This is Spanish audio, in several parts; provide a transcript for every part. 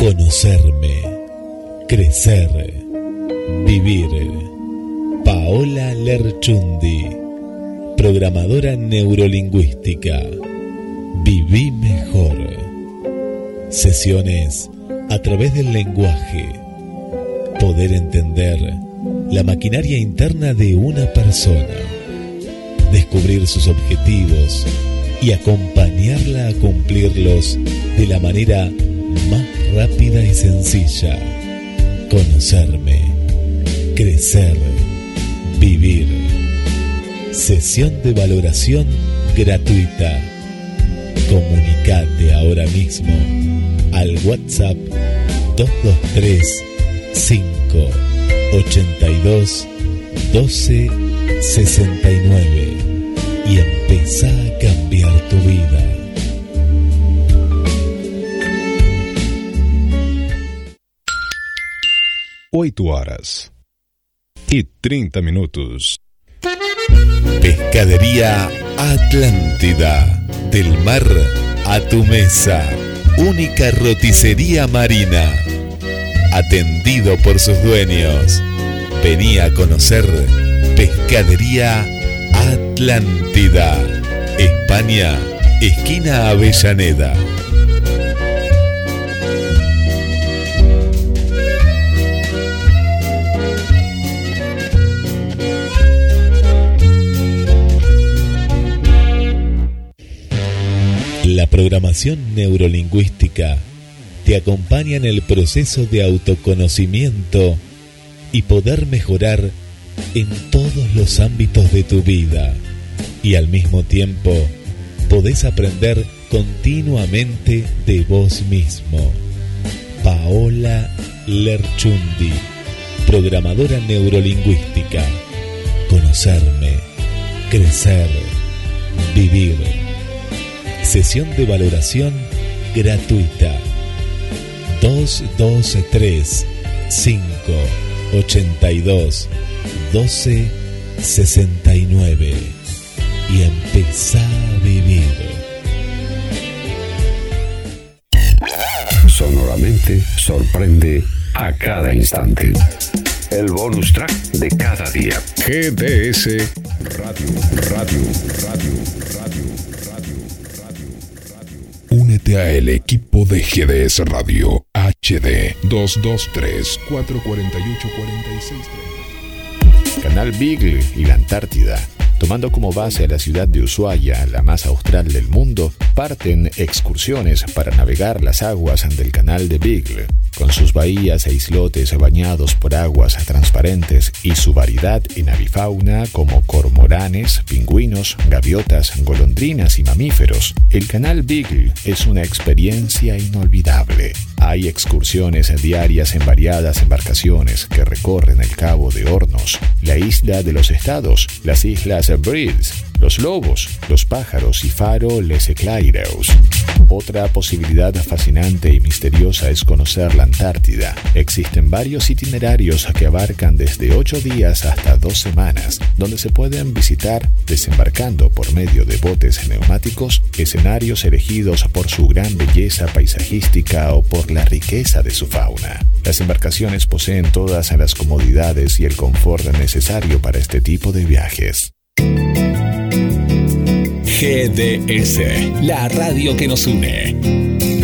Conocerme, crecer, vivir. Paola Lerchundi, programadora neurolingüística. Viví mejor. Sesiones a través del lenguaje. Poder entender la maquinaria interna de una persona. Descubrir sus objetivos y acompañarla a cumplirlos de la manera más rápida y sencilla. Conocerme, crecer, vivir. Sesión de valoración gratuita. Comunicate ahora mismo al WhatsApp 223 582 12 69 y empezá a cambiar 8 horas e y 30 minutos. Pescadería Atlántida. Del mar a tu mesa. Única roticería marina. Atendido por sus dueños. Venía a conocer Pescadería Atlántida. España, esquina Avellaneda. La programación neurolingüística te acompaña en el proceso de autoconocimiento y poder mejorar en todos los ámbitos de tu vida. Y al mismo tiempo, podés aprender continuamente de vos mismo. Paola Lerchundi, programadora neurolingüística. Conocerme, crecer, vivir. Sesión de valoración gratuita. 223 582 1269 y empezá a vivir. Sonoramente sorprende a cada instante. El bonus track de cada día. GDS Radio, Radio, Radio, Radio. Únete a el equipo de GDS Radio HD 223 448 46 Canal Beagle y la Antártida. Tomando como base a la ciudad de Ushuaia, la más austral del mundo, parten excursiones para navegar las aguas del canal de Beagle, con sus bahías e islotes bañados por aguas transparentes y su variedad en avifauna como cormoranes, pingüinos, gaviotas, golondrinas y mamíferos. El canal Beagle es una experiencia inolvidable. Hay excursiones diarias en variadas embarcaciones que recorren el Cabo de Hornos, la isla de los estados, las islas Breeds, los lobos, los pájaros y faro Les Eclaireus. Otra posibilidad fascinante y misteriosa es conocer la Antártida. Existen varios itinerarios que abarcan desde 8 días hasta 2 semanas, donde se pueden visitar desembarcando por medio de botes neumáticos escenarios elegidos por su gran belleza paisajística o por la riqueza de su fauna. Las embarcaciones poseen todas las comodidades y el confort necesario para este tipo de viajes. GDS, la radio que nos une.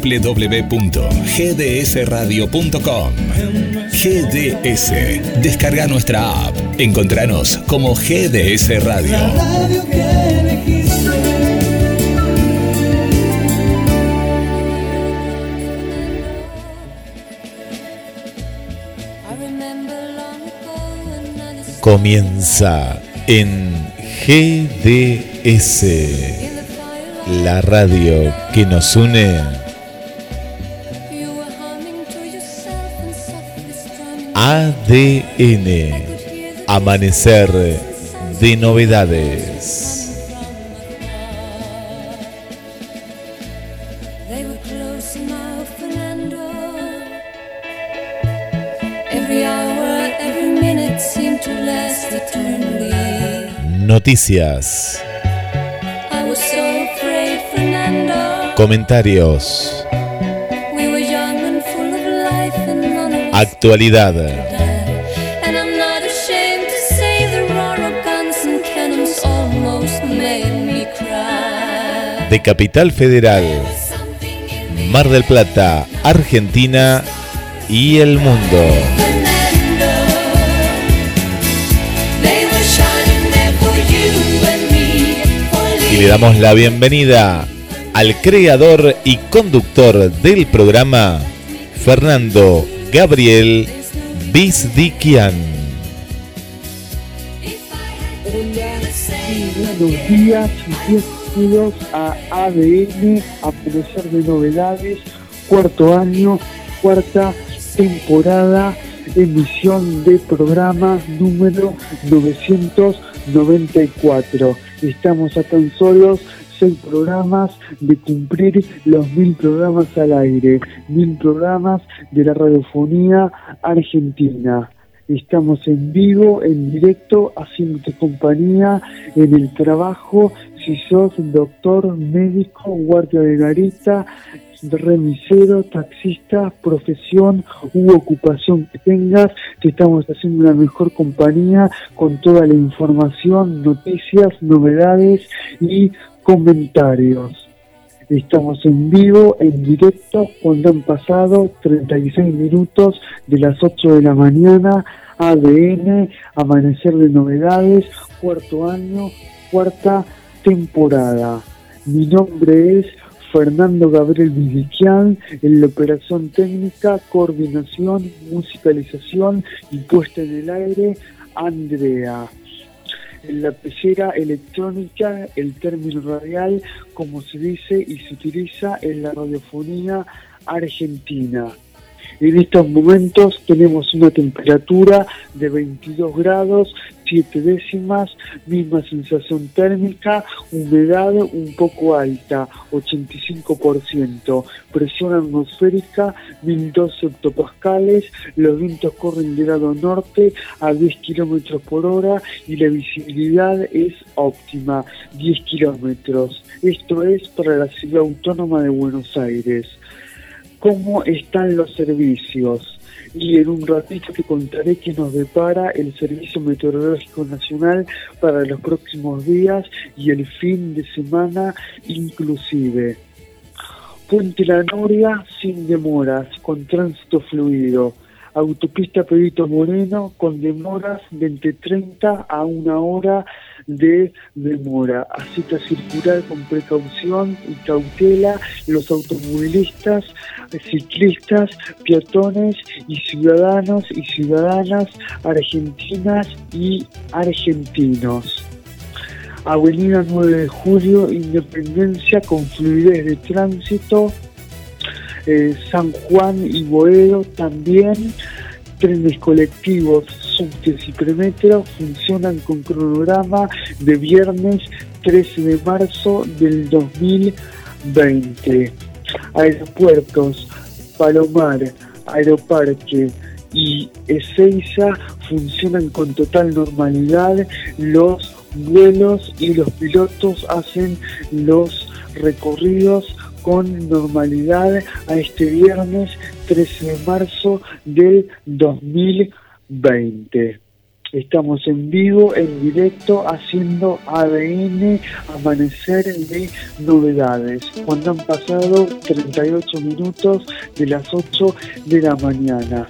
www.gdsradio.com GDS. Descarga nuestra app. Encontranos como GDS Radio. Comienza en GDS, la radio que nos une. ADN, amanecer de novedades. Noticias. Comentarios. Actualidad. De Capital Federal, Mar del Plata, Argentina y el mundo. Y le damos la bienvenida al creador y conductor del programa, Fernando Gabriel Bizdikian. Buenos días bienvenidos a ADN, a pesar de novedades, cuarto año, cuarta temporada, emisión de programa número 994. Estamos a tan solos seis programas de cumplir los mil programas al aire, mil programas de la radiofonía argentina. Estamos en vivo, en directo, haciendo compañía en el trabajo. Si sos doctor, médico, guardia de garita, remisero, taxista, profesión u ocupación que tengas, te estamos haciendo una mejor compañía con toda la información, noticias, novedades y comentarios. Estamos en vivo, en directo, cuando han pasado 36 minutos de las 8 de la mañana, ADN, Amanecer de Novedades, cuarto año, cuarta temporada. Mi nombre es Fernando Gabriel Vidiquian en la operación técnica, coordinación, musicalización y puesta en el aire, Andrea. La pecera electrónica, el término radial, como se dice y se utiliza en la radiofonía argentina. En estos momentos tenemos una temperatura de 22 grados, 7 décimas, misma sensación térmica, humedad un poco alta, 85%, presión atmosférica 1012 hectopascales, los vientos corren de lado norte a 10 kilómetros por hora y la visibilidad es óptima, 10 kilómetros. Esto es para la ciudad autónoma de Buenos Aires cómo están los servicios y en un ratito te contaré qué nos depara el Servicio Meteorológico Nacional para los próximos días y el fin de semana inclusive. Puente La Noria sin demoras, con tránsito fluido. Autopista Pedrito Moreno con demoras de entre 30 a una hora de demora. A cita circular con precaución y cautela los automovilistas, ciclistas, peatones y ciudadanos y ciudadanas argentinas y argentinos. Avenida 9 de Julio, Independencia con fluidez de tránsito. Eh, San Juan y Boedo también trenes colectivos, subtes y funcionan con cronograma de viernes 13 de marzo del 2020. Aeropuertos, Palomar, Aeroparque y Ezeiza funcionan con total normalidad. Los vuelos y los pilotos hacen los recorridos con normalidad a este viernes 13 de marzo del 2020. 20 Estamos en vivo, en directo, haciendo ADN, amanecer de novedades. Cuando han pasado 38 minutos de las 8 de la mañana.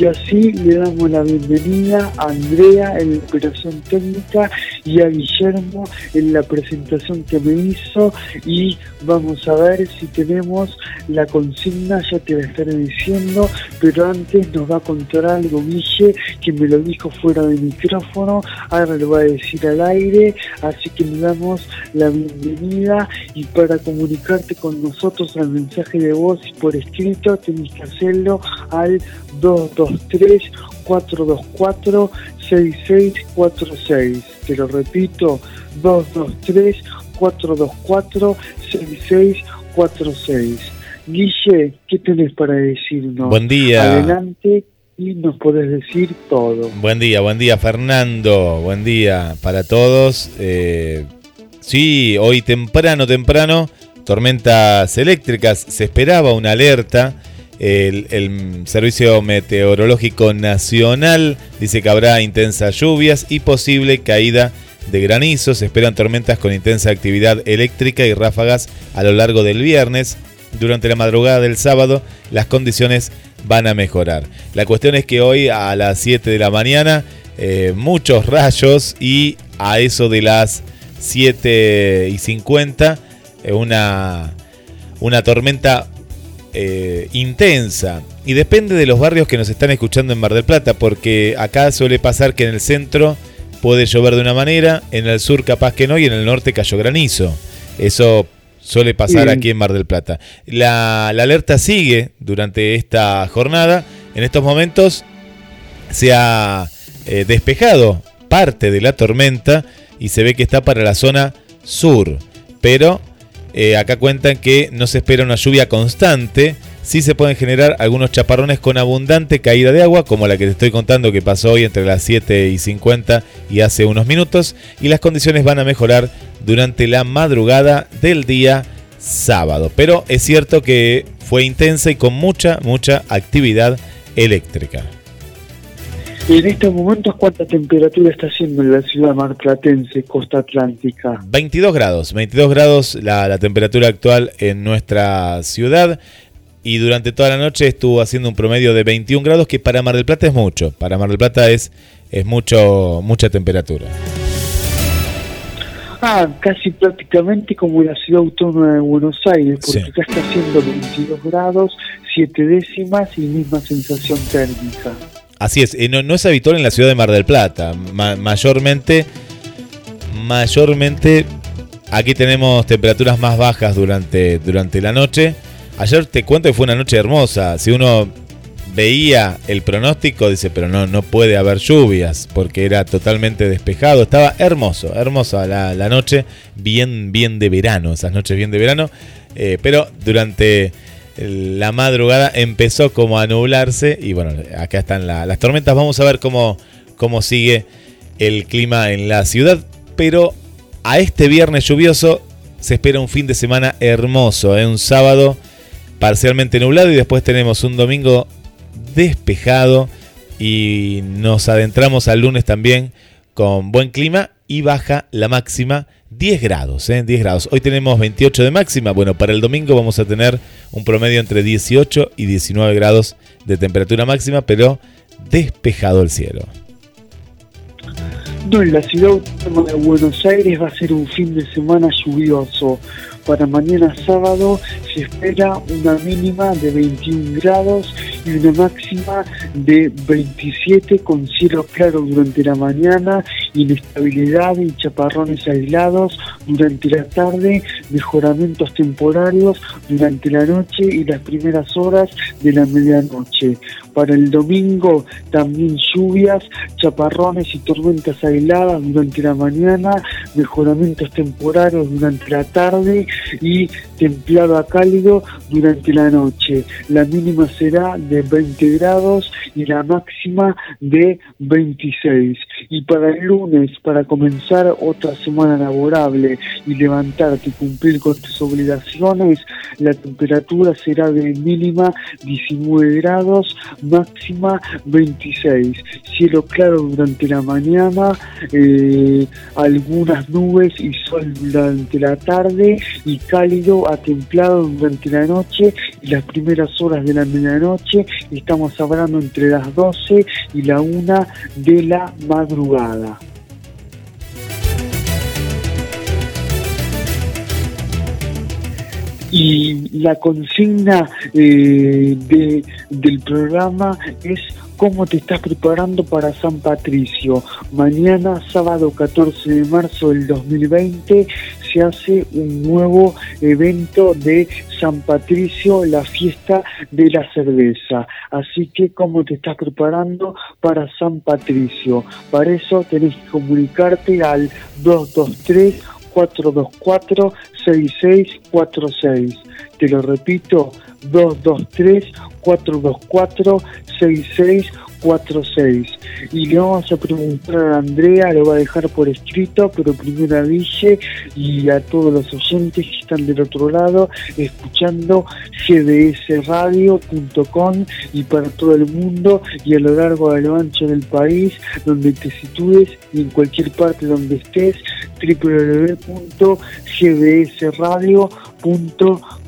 Y así le damos la bienvenida a Andrea en la operación técnica y a Guillermo en la presentación que me hizo y vamos a ver si tenemos la consigna, ya te la estaré diciendo, pero antes nos va a contar algo Guille que me lo dijo fuera de micrófono, ahora lo va a decir al aire, así que le damos la bienvenida y para comunicarte con nosotros al mensaje de voz y por escrito tenés que hacerlo al 223 424 6646. Te lo repito, 223 424 6646 46. Guille, ¿qué tenés para decirnos? Buen día. Adelante nos podés decir todo. Buen día, buen día Fernando, buen día para todos. Eh, sí, hoy temprano, temprano, tormentas eléctricas, se esperaba una alerta. El, el, Servicio Meteorológico Nacional dice que habrá intensas lluvias y posible caída de granizo. Se esperan tormentas con intensa actividad eléctrica y ráfagas a lo largo del viernes. Durante la madrugada del sábado las condiciones van a mejorar. La cuestión es que hoy a las 7 de la mañana eh, muchos rayos y a eso de las 7 y 50 eh, una, una tormenta eh, intensa. Y depende de los barrios que nos están escuchando en Mar del Plata, porque acá suele pasar que en el centro puede llover de una manera, en el sur capaz que no y en el norte cayó granizo. Eso suele pasar aquí en Mar del Plata. La, la alerta sigue durante esta jornada. En estos momentos se ha eh, despejado parte de la tormenta y se ve que está para la zona sur. Pero eh, acá cuentan que no se espera una lluvia constante. Sí se pueden generar algunos chaparrones con abundante caída de agua, como la que te estoy contando que pasó hoy entre las 7 y 50 y hace unos minutos. Y las condiciones van a mejorar durante la madrugada del día sábado. Pero es cierto que fue intensa y con mucha, mucha actividad eléctrica. En estos momentos, ¿cuánta temperatura está haciendo en la ciudad marplatense, costa atlántica? 22 grados, 22 grados la, la temperatura actual en nuestra ciudad y durante toda la noche estuvo haciendo un promedio de 21 grados que para Mar del Plata es mucho, para Mar del Plata es, es mucho, mucha temperatura. Ah, casi prácticamente como la ciudad autónoma de Buenos Aires, porque Sí. acá está haciendo 22 grados, 7 décimas y misma sensación térmica. Así es, eh, no, no es habitual en la ciudad de Mar del Plata, Ma- mayormente, mayormente aquí tenemos temperaturas más bajas durante, durante la noche. Ayer te cuento que fue una noche hermosa, si uno veía el pronóstico, dice, pero no, no puede haber lluvias, porque era totalmente despejado, estaba hermoso, hermosa la, la noche, bien, bien de verano, esas noches bien de verano, eh, pero durante la madrugada empezó como a nublarse y bueno, acá están la- las tormentas, vamos a ver cómo, cómo sigue el clima en la ciudad, pero a este viernes lluvioso se espera un fin de semana hermoso, ¿eh? un sábado parcialmente nublado y después tenemos un domingo despejado y nos adentramos al lunes también con buen clima y baja la máxima 10 grados, ¿eh? 10 grados. Hoy tenemos 28 de máxima, bueno, para el domingo vamos a tener un promedio entre 18 y 19 grados de temperatura máxima, pero despejado el cielo. En la ciudad de Buenos Aires va a ser un fin de semana lluvioso. Para mañana sábado se espera una mínima de 21 grados y una máxima de 27 con cielo claro durante la mañana, inestabilidad y chaparrones aislados durante la tarde, mejoramientos temporarios durante la noche y las primeras horas de la medianoche. Para el domingo también lluvias, chaparrones y tormentas aisladas durante la mañana, mejoramientos temporarios durante la tarde y templado a cálido durante la noche. La mínima será de 20 grados y la máxima de 26. Y para el lunes, para comenzar otra semana laborable y levantarte y cumplir con tus obligaciones, la temperatura será de mínima 19 grados, máxima 26. Cielo claro durante la mañana, eh, algunas nubes y sol durante la tarde y cálido a templado durante la noche y las primeras horas de la medianoche. Estamos hablando entre las 12 y la 1 de la madrugada. Y la consigna eh, de, del programa es cómo te estás preparando para San Patricio. Mañana, sábado 14 de marzo del 2020, se hace un nuevo evento de San Patricio, la fiesta de la cerveza. Así que, ¿cómo te estás preparando para San Patricio? Para eso tenés que comunicarte al 223 223-424-6646. Te lo repito, 223-424-6646. Y le vamos a preguntar a Andrea, lo va a dejar por escrito, pero primero a Ville y a todos los oyentes que están del otro lado escuchando gdsradio.com y para todo el mundo y a lo largo de lo ancho del país, donde te sitúes y en cualquier parte donde estés, www.gdsradio.com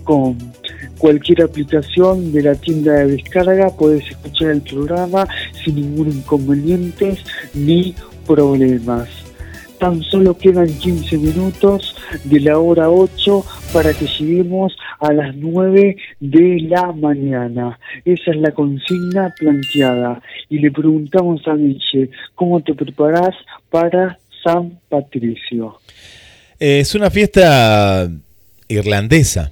cualquier aplicación de la tienda de descarga, puedes escuchar el programa sin ningún inconveniente ni problemas. Tan solo quedan 15 minutos de la hora 8 para que lleguemos a las 9 de la mañana. Esa es la consigna planteada. Y le preguntamos a Miche, ¿cómo te preparas para San Patricio? Es una fiesta irlandesa.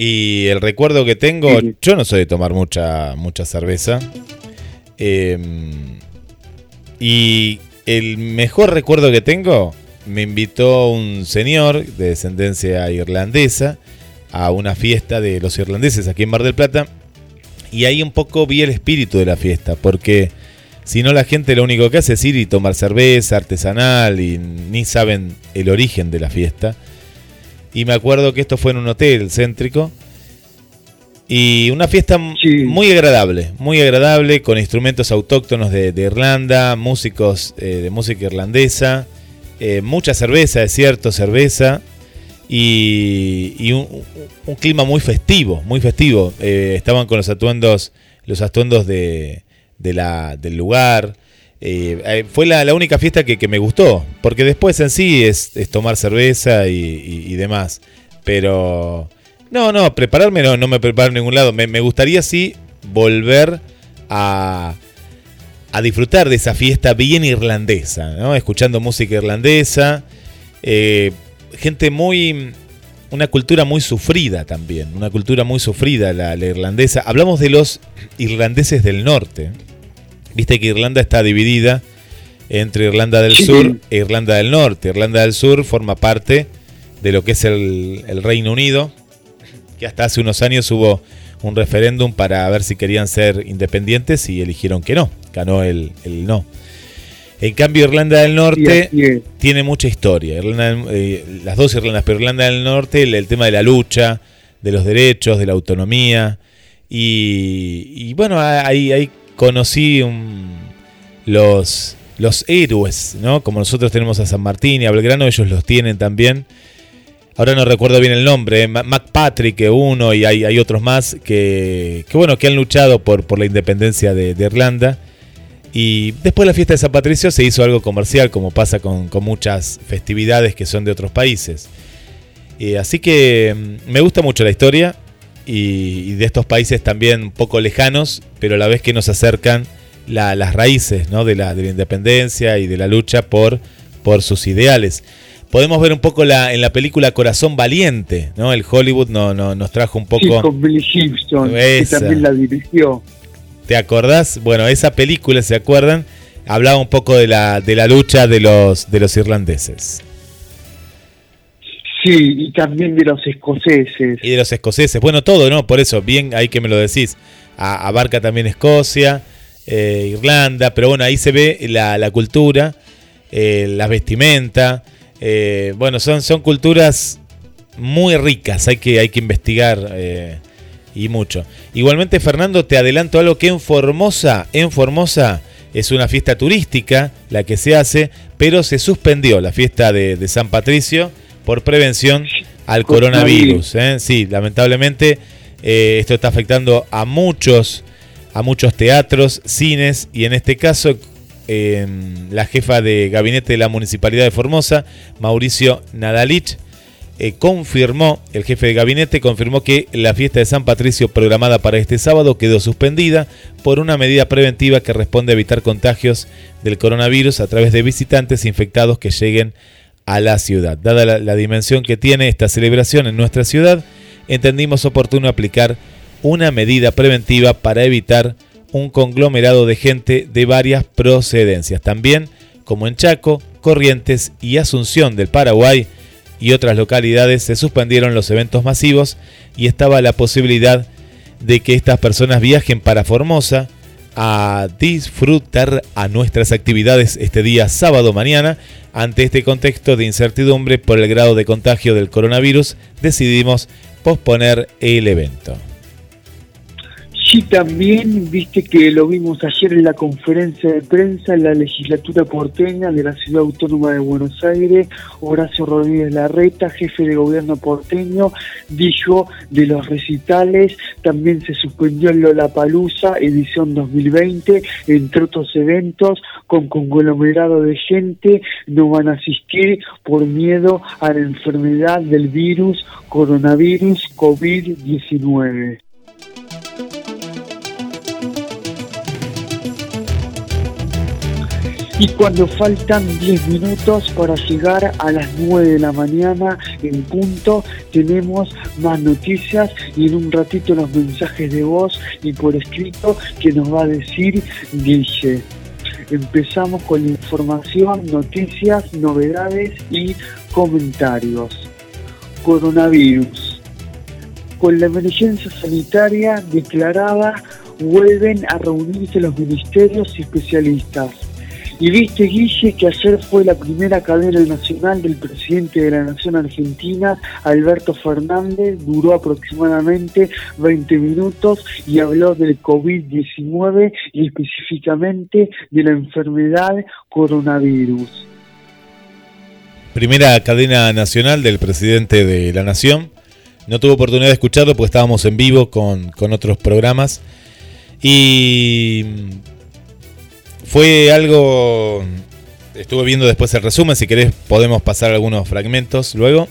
Y el recuerdo que tengo, Sí. yo no soy de tomar mucha, mucha cerveza. Eh, y el mejor recuerdo que tengo, me invitó un señor de descendencia irlandesa a una fiesta de los irlandeses aquí en Mar del Plata. Y ahí un poco vi el espíritu de la fiesta, porque si no la gente lo único que hace es ir y tomar cerveza artesanal y ni saben el origen de la fiesta. Y me acuerdo que esto fue en un hotel céntrico. Y una fiesta Sí. muy agradable, muy agradable, con instrumentos autóctonos de, de Irlanda, músicos eh, de música irlandesa, eh, mucha cerveza, es cierto, cerveza, y, y un clima muy festivo, muy festivo. Eh, estaban con los atuendos, los atuendos de, de la, del lugar. Eh, eh, fue la, la única fiesta que, que me gustó, porque después en sí es, tomar cerveza y, demás. Pero no, no, prepararme no, no me preparo en ningún lado. Me, me gustaría sí volver a, a disfrutar de esa fiesta bien irlandesa, ¿no? Escuchando música irlandesa. eh, gente muy. Una cultura muy sufrida también. Una cultura muy sufrida la, la irlandesa. Hablamos de los irlandeses del norte. Viste que Irlanda está dividida entre Irlanda del. Sur e Irlanda del Norte. Irlanda del Sur forma parte de lo que es el, el Reino Unido, que hasta hace unos años hubo un referéndum para ver si querían ser independientes y eligieron que no, ganó el, el no. En cambio, Irlanda del Norte tiene mucha historia. Irlanda, eh, las dos Irlandas, pero Irlanda del Norte, el, el tema de la lucha, de los derechos, de la autonomía. Y, y bueno, ahí conocí los, los héroes, ¿no? Como nosotros tenemos a San Martín y a Belgrano, ellos los tienen también. Ahora no recuerdo bien el nombre, eh, MacPatrick eh, uno y hay, hay otros más que, que, bueno, que han luchado por, por la independencia de, de Irlanda. Y después de la fiesta de San Patricio se hizo algo comercial, como pasa con, con muchas festividades que son de otros países. Eh, así que mm, me gusta mucho la historia y, y de estos países también un poco lejanos, pero a la vez que nos acercan la- las raíces ¿no? de, la, de la independencia y de la lucha por, por sus ideales. Podemos ver un poco la, en la película Corazón Valiente, ¿no? El Hollywood no, no- nos trajo un Sí, poco... con Billy Esa. que también la dirigió. ¿Te acordás? Bueno, esa película, ¿se acuerdan? Hablaba un poco de la, de la lucha de los, de los irlandeses Y también de los escoceses. y de los escoceses. Bueno, todo, ¿no? Por eso, bien, ahí que me lo decís. Abarca también Escocia, eh, Irlanda, pero bueno, ahí se ve la, la cultura, eh, la vestimenta. eh, bueno, son, son culturas muy ricas, hay que, hay que investigar eh, y mucho. Igualmente, Fernando, te adelanto algo que en Formosa, en Formosa es una fiesta turística la que se hace, pero se suspendió la fiesta de San Patricio por prevención al coronavirus. ¿eh? Sí, lamentablemente eh, esto está afectando a muchos, a muchos teatros, cines y en este caso eh, la jefa de gabinete de la Municipalidad de Formosa, Mauricio Nadalich, eh, confirmó, el jefe de gabinete confirmó que la fiesta de San Patricio programada para este sábado quedó suspendida por una medida preventiva que responde a evitar contagios del coronavirus a través de visitantes infectados que lleguen a la ciudad. Dada la, la dimensión que tiene esta celebración en nuestra ciudad, entendimos oportuno aplicar una medida preventiva para evitar un conglomerado de gente de varias procedencias. También, como en Chaco, Corrientes y Asunción del Paraguay, y otras localidades se suspendieron los eventos masivos y estaba la posibilidad de que estas personas viajen para Formosa a disfrutar a nuestras actividades este día sábado mañana. Ante este contexto de incertidumbre por el grado de contagio del coronavirus, decidimos posponer el evento. Sí, también viste que lo vimos ayer en la conferencia de prensa en la legislatura porteña de la Ciudad Autónoma de Buenos Aires, Horacio Rodríguez Larreta, jefe de gobierno porteño, dijo de los recitales, también se suspendió el Lollapalooza edición 2020, entre otros eventos con conglomerado de gente, no van a asistir por miedo a la enfermedad del virus coronavirus COVID-19. Y cuando faltan 10 minutos para llegar a las 9 de la mañana en punto, tenemos más noticias y en un ratito los mensajes de voz y por escrito que nos va a decir Guille. Empezamos con información, noticias, novedades y comentarios. Coronavirus. Con la emergencia sanitaria declarada, vuelven a reunirse los ministerios y especialistas y viste, Guille, que ayer fue la primera cadena nacional del presidente de la Nación Argentina, Alberto Fernández, duró aproximadamente 20 minutos y habló del COVID-19 y específicamente de la enfermedad coronavirus. Primera cadena nacional del presidente de la Nación. No tuve oportunidad de escucharlo porque estábamos en vivo con, con otros programas. Y fue algo. Estuve viendo después el resumen, si querés podemos pasar algunos fragmentos luego.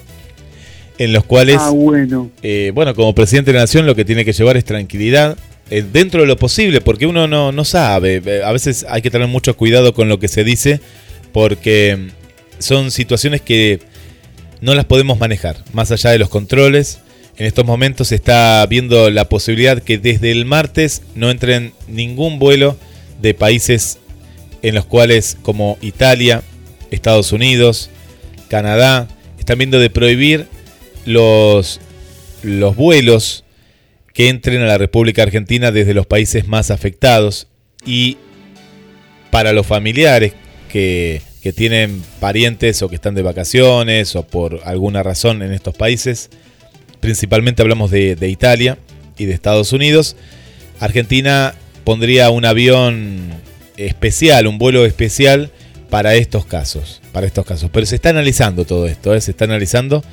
En los cuales. Ah, bueno. Eh, bueno, como presidente de la nación lo que tiene que llevar es tranquilidad. Eh, dentro de lo posible, porque uno no, no sabe. Eh, a veces hay que tener mucho cuidado con lo que se dice, porque son situaciones que no las podemos manejar, más allá de los controles. En estos momentos se está viendo la posibilidad que desde el martes no entren ningún vuelo de países en los cuales como Italia, Estados Unidos, Canadá, están viendo de prohibir los, los vuelos que entren a la República Argentina desde los países más afectados. Y para los familiares que, que tienen parientes o que están de vacaciones o por alguna razón en estos países, principalmente hablamos de, de Italia y de Estados Unidos, Argentina pondría un avión especial, un vuelo especial para estos casos, para estos casos. Pero se está analizando todo esto, ¿eh? se está analizando.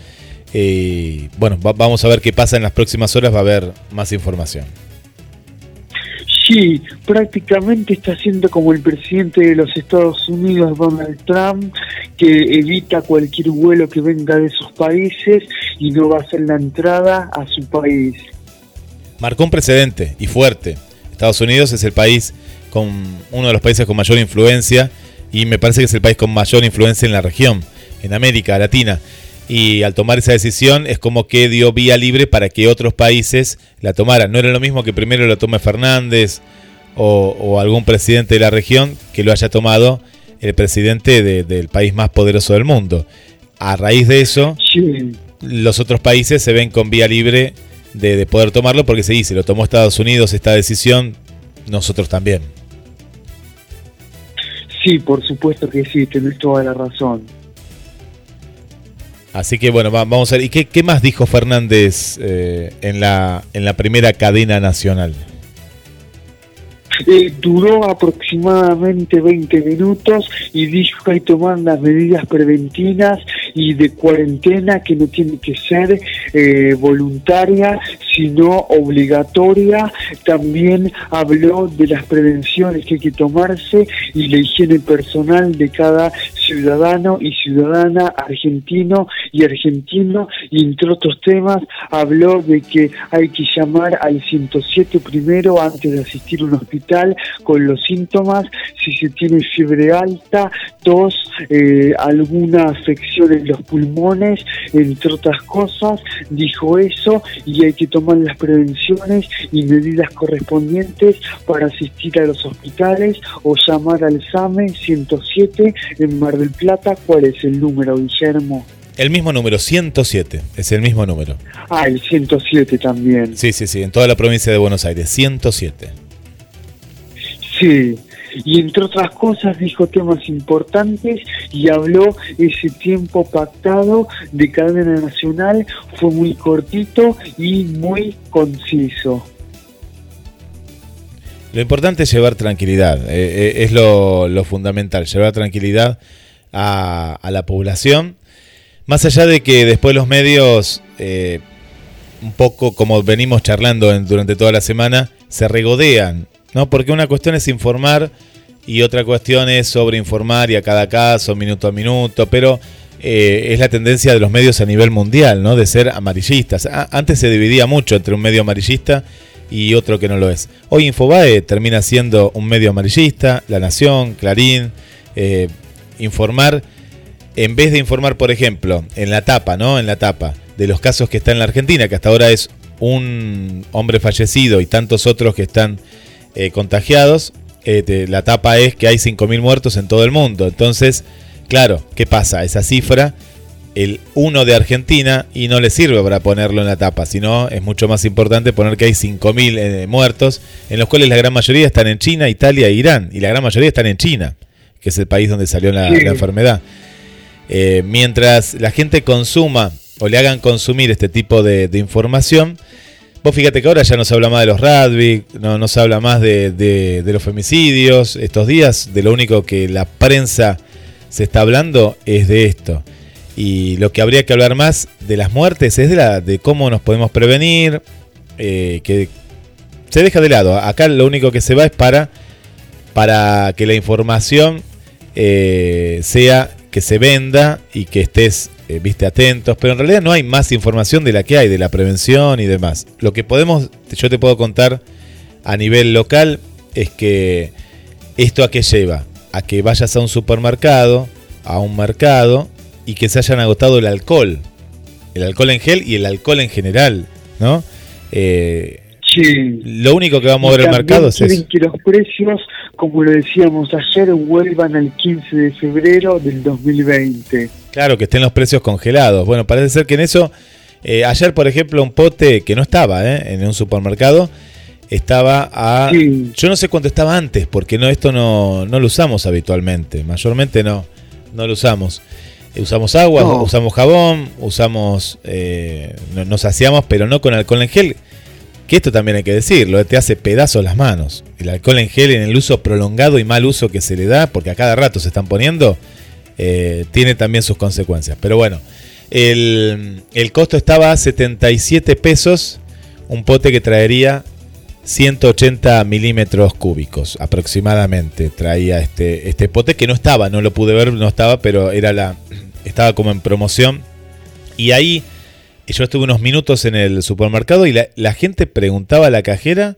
Eh, bueno, vamos a ver qué pasa en las próximas horas, va a haber más información. Sí, prácticamente está siendo como el presidente de los Estados Unidos, Donald Trump, que evita cualquier vuelo que venga de esos países y no va a hacer la entrada a su país. Marcó un precedente y fuerte. Estados Unidos es el país con uno de los países con mayor influencia y me parece que es el país con mayor influencia en la región, en América Latina. Y al tomar esa decisión es como que dio vía libre para que otros países la tomaran. No era lo mismo que primero lo tome Fernández o, algún presidente de la región que lo haya tomado el presidente del país más poderoso del mundo. A raíz de eso, los otros países se ven con vía libre de, de poder tomarlo porque se dice, lo tomó Estados Unidos esta decisión, nosotros también. Sí, por supuesto que sí, tenés toda la razón. Así que bueno, vamos a ver. ¿Y qué, más dijo Fernández eh, en, la, en la primera cadena nacional? Eh, duró aproximadamente 20 minutos y dijo que hay que tomar las medidas preventivas y de cuarentena que no tiene que ser eh, voluntaria sino obligatoria. También habló de las prevenciones que hay que tomarse y la higiene personal de cada ciudadano y ciudadana argentino y argentino y entre otros temas habló de que hay que llamar al 107 primero antes de asistir a un hospital con los síntomas, si se tiene fiebre alta, tos, eh, alguna afección los pulmones, entre otras cosas, dijo eso y hay que tomar las prevenciones y medidas correspondientes para asistir a los hospitales o llamar al SAME 107 en Mar del Plata. ¿Cuál es el número, Guillermo? El mismo número, 107, es el mismo número. Ah, el 107 también. Sí, sí, sí, en toda la provincia de Buenos Aires, 107. Sí, y entre otras cosas dijo temas importantes y habló ese tiempo pactado de cadena nacional, fue muy cortito y muy conciso. Lo importante es llevar tranquilidad, eh, eh, es lo, lo, fundamental, llevar tranquilidad a, a, la población, más allá de que después los medios, eh, un poco como venimos charlando durante toda la semana, se regodean, ¿no? Porque una cuestión es informar y otra cuestión es sobreinformar y a cada caso, minuto a minuto, pero eh, es la tendencia de los medios a nivel mundial, ¿no? De ser amarillistas. Antes se dividía mucho entre un medio amarillista y otro que no lo es. Hoy Infobae termina siendo un medio amarillista, La Nación, Clarín, eh, informar, en vez de informar, por ejemplo, en la tapa, ¿no? En la tapa de los casos que están en la Argentina, que hasta ahora es un hombre fallecido y tantos otros que están eh, contagiados, eh, la tapa es que hay 5.000 muertos en todo el mundo. Entonces, claro, ¿qué pasa? Esa cifra, el 1 de Argentina, y no le sirve para ponerlo en la tapa, sino es mucho más importante poner que hay 5.000 eh, muertos, en los cuales la gran mayoría están en China, Italia e Irán, y la gran mayoría están en China, que es el país donde salió la, sí. la enfermedad. Eh, mientras la gente consuma o le hagan consumir este tipo de, de información, Vos fíjate que ahora ya no se habla más de los rugby, no, no se habla más de, los femicidios. Estos días, de lo único que la prensa se está hablando es de esto. Y lo que habría que hablar más de las muertes es de cómo nos podemos prevenir, eh, que se deja de lado. Acá lo único que se va es para, para que la información eh, sea que se venda y que estés eh, viste atentos, pero en realidad no hay más información de la que hay, de la prevención y demás. Lo que podemos, yo te puedo contar a nivel local es que esto a qué lleva, a que vayas a un supermercado, a un mercado y que se hayan agotado el alcohol, el alcohol en gel y el alcohol en general, ¿no? Eh, Sí. Lo único que va a mover el mercado es eso. que los precios, como lo decíamos ayer, vuelvan al 15 de febrero del 2020. Claro, que estén los precios congelados. Bueno, parece ser que en eso, eh, ayer por ejemplo, un pote que no estaba eh, en un supermercado, estaba a... Sí. Yo no sé cuánto estaba antes, porque no esto no, no lo usamos habitualmente, mayormente no, no lo usamos. Usamos agua, no. usamos jabón, usamos, eh, nos saciamos, pero no con alcohol en gel que esto también hay que decirlo, te hace pedazos las manos. El alcohol en gel en el uso prolongado y mal uso que se le da, porque a cada rato se están poniendo, eh, tiene también sus consecuencias. Pero bueno, el, el, costo estaba a 77 pesos, un pote que traería 180 milímetros cúbicos aproximadamente. Traía este, este pote que no estaba, no lo pude ver, no estaba, pero era la, estaba como en promoción. Y ahí yo estuve unos minutos en el supermercado y la, la, gente preguntaba a la cajera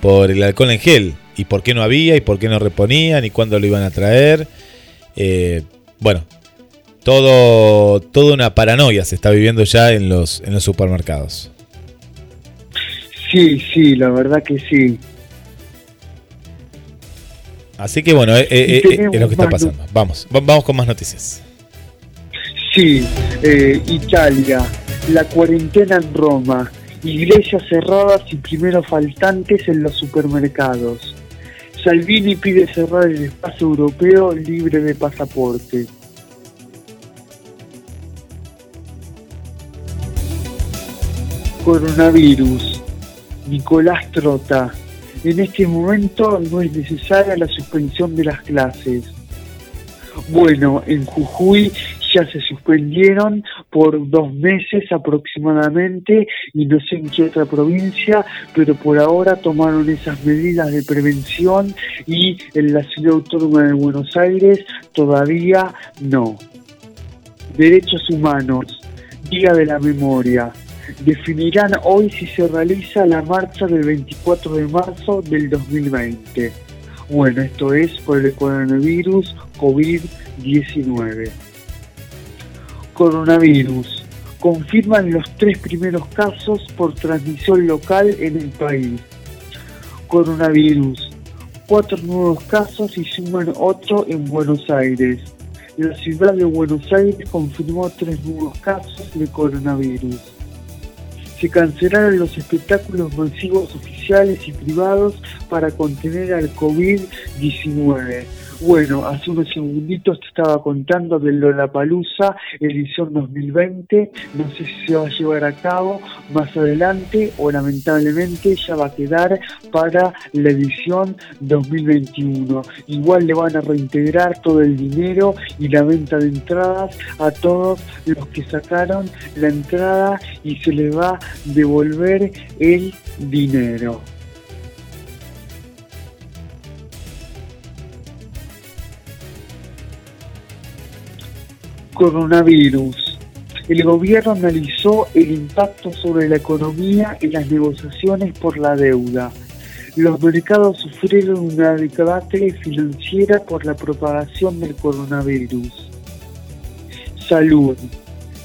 por el alcohol en gel y por qué no había y por qué no reponían y cuándo lo iban a traer. Eh, bueno, todo, toda una paranoia se está viviendo ya en los, en los supermercados. Sí, sí, la verdad que sí. Así que bueno, eh, eh, es lo que está pasando. Vamos, vamos con más noticias. Sí, Italia la cuarentena en Roma, iglesias cerradas y primeros faltantes en los supermercados. Salvini pide cerrar el espacio europeo libre de pasaporte. Coronavirus. Nicolás Trota. En este momento no es necesaria la suspensión de las clases. Bueno, en Jujuy ya se suspendieron por dos meses aproximadamente y no sé en qué otra provincia, pero por ahora tomaron esas medidas de prevención y en la ciudad autónoma de Buenos Aires todavía no. Derechos humanos, Día de la Memoria. Definirán hoy si se realiza la marcha del 24 de marzo del 2020. Bueno, esto es por el coronavirus COVID-19 coronavirus. Confirman los tres primeros casos por transmisión local en el país. Coronavirus. Cuatro nuevos casos y suman otro en Buenos Aires. la ciudad de Buenos Aires confirmó tres nuevos casos de coronavirus. Se cancelaron los espectáculos masivos oficiales y privados para contener al COVID-19. Bueno, hace unos segunditos te estaba contando de Lollapalooza, edición 2020. No sé si se va a llevar a cabo más adelante o lamentablemente ya va a quedar para la edición 2021. Igual le van a reintegrar todo el dinero y la venta de entradas a todos los que sacaron la entrada y se les va a devolver el dinero. Coronavirus. El gobierno analizó el impacto sobre la economía y las negociaciones por la deuda. Los mercados sufrieron una debacle financiera por la propagación del coronavirus. Salud.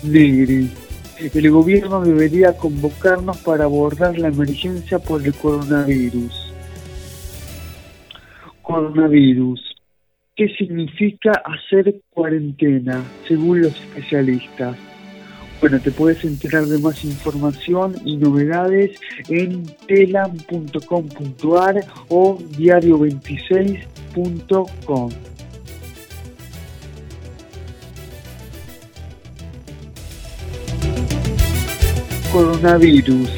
Negri. El gobierno debería convocarnos para abordar la emergencia por el coronavirus. Coronavirus. ¿Qué significa hacer cuarentena, según los especialistas? Bueno, te puedes enterar de más información y novedades en telam.com.ar o diario26.com. Coronavirus.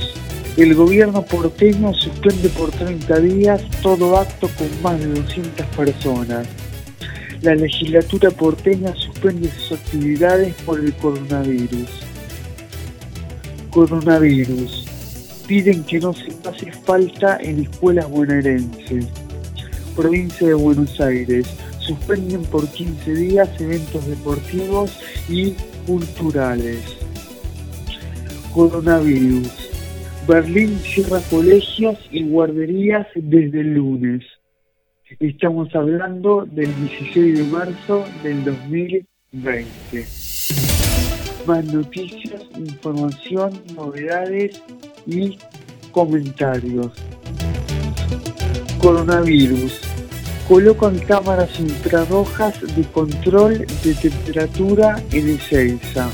El gobierno porteño suspende por 30 días todo acto con más de 200 personas. La legislatura porteña suspende sus actividades por el coronavirus. Coronavirus. Piden que no se pase falta en escuelas bonaerenses. Provincia de Buenos Aires. Suspenden por 15 días eventos deportivos y culturales. Coronavirus. Berlín cierra colegios y guarderías desde el lunes. Estamos hablando del 16 de marzo del 2020. Más noticias, información, novedades y comentarios. Coronavirus. Colocan cámaras infrarrojas de control de temperatura en Ezeiza.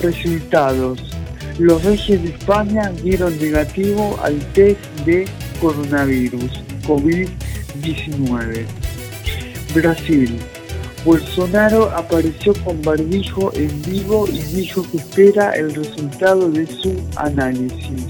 Resultados. Los reyes de España dieron negativo al test de coronavirus COVID-19. Brasil. Bolsonaro apareció con barbijo en vivo y dijo que espera el resultado de su análisis.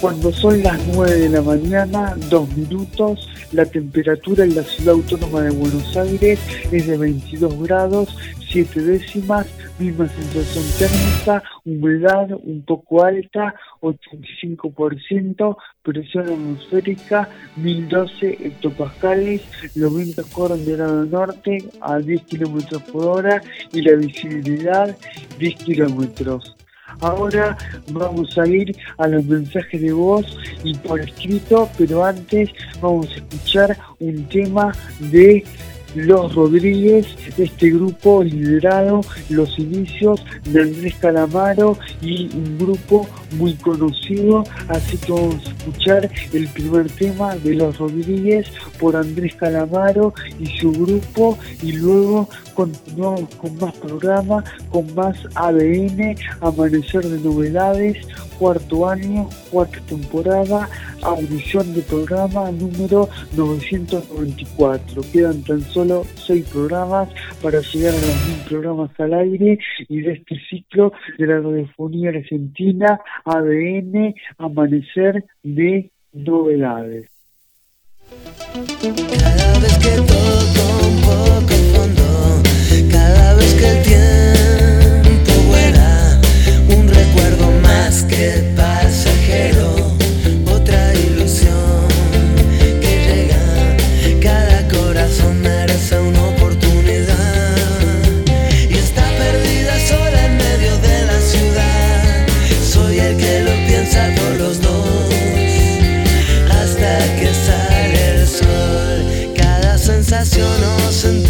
Cuando son las 9 de la mañana, dos minutos, la temperatura en la ciudad autónoma de Buenos Aires es de 22 grados, 7 décimas, misma sensación térmica, humedad un poco alta, 85%, presión atmosférica, 1012 hectopascales, los vientos corren de lado norte a 10 kilómetros por hora y la visibilidad 10 kilómetros. Ahora vamos a ir a los mensajes de voz y por escrito, pero antes vamos a escuchar un tema de los Rodríguez, este grupo liderado los inicios de Andrés Calamaro y un grupo muy conocido, así que vamos a escuchar el primer tema de Los Rodríguez por Andrés Calamaro y su grupo y luego continuamos con más programas, con más ADN, Amanecer de Novedades, cuarto año, cuarta temporada, audición de programa número 994. Quedan tan solo seis programas para llegar a los mil programas al aire y de este ciclo de la radiofonía argentina ADN Amanecer de Novedades. Cada vez que el tiempo vuela, un recuerdo más que pasajero, otra ilusión que llega, cada corazón merece una oportunidad y está perdida sola en medio de la ciudad, soy el que lo piensa por los dos hasta que sale el sol. Cada sensación o sentir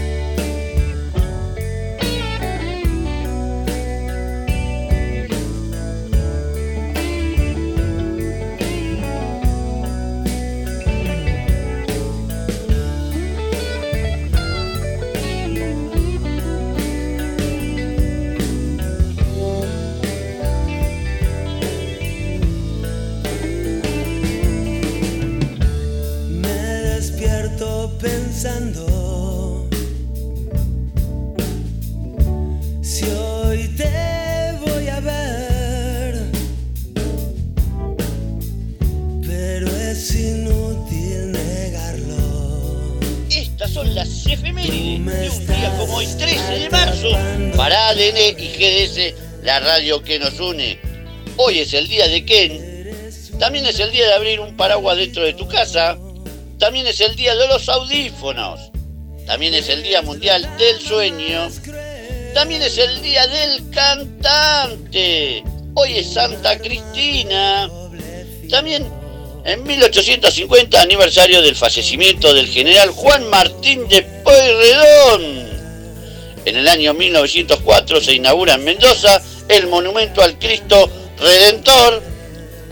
Une. Hoy es el día de Ken. También es el día de abrir un paraguas dentro de tu casa. También es el día de los audífonos. También es el Día Mundial del Sueño. También es el Día del Cantante. Hoy es Santa Cristina. También en 1850 aniversario del fallecimiento del general Juan Martín de Pueyrredón. En el año 1904 se inaugura en Mendoza el monumento al Cristo Redentor.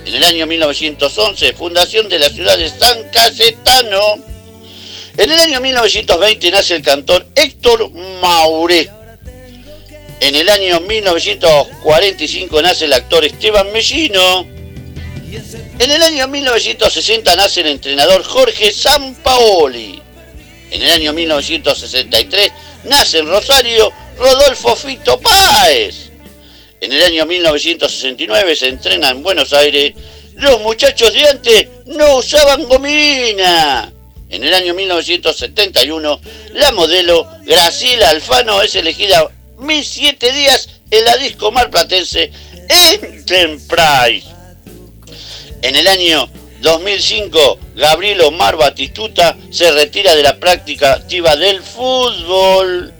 En el año 1911, fundación de la ciudad de San Cayetano. En el año 1920 nace el cantor Héctor Mauré. En el año 1945 nace el actor Esteban Mellino. En el año 1960 nace el entrenador Jorge Sampaoli. En el año 1963 nace en Rosario Rodolfo Fito Páez. En el año 1969 se entrena en Buenos Aires. Los muchachos de antes no usaban gomina. En el año 1971, la modelo Graciela Alfano es elegida mis siete días en la disco marplatense Enterprise. En el año 2005, Gabriel Omar Batistuta se retira de la práctica activa del fútbol.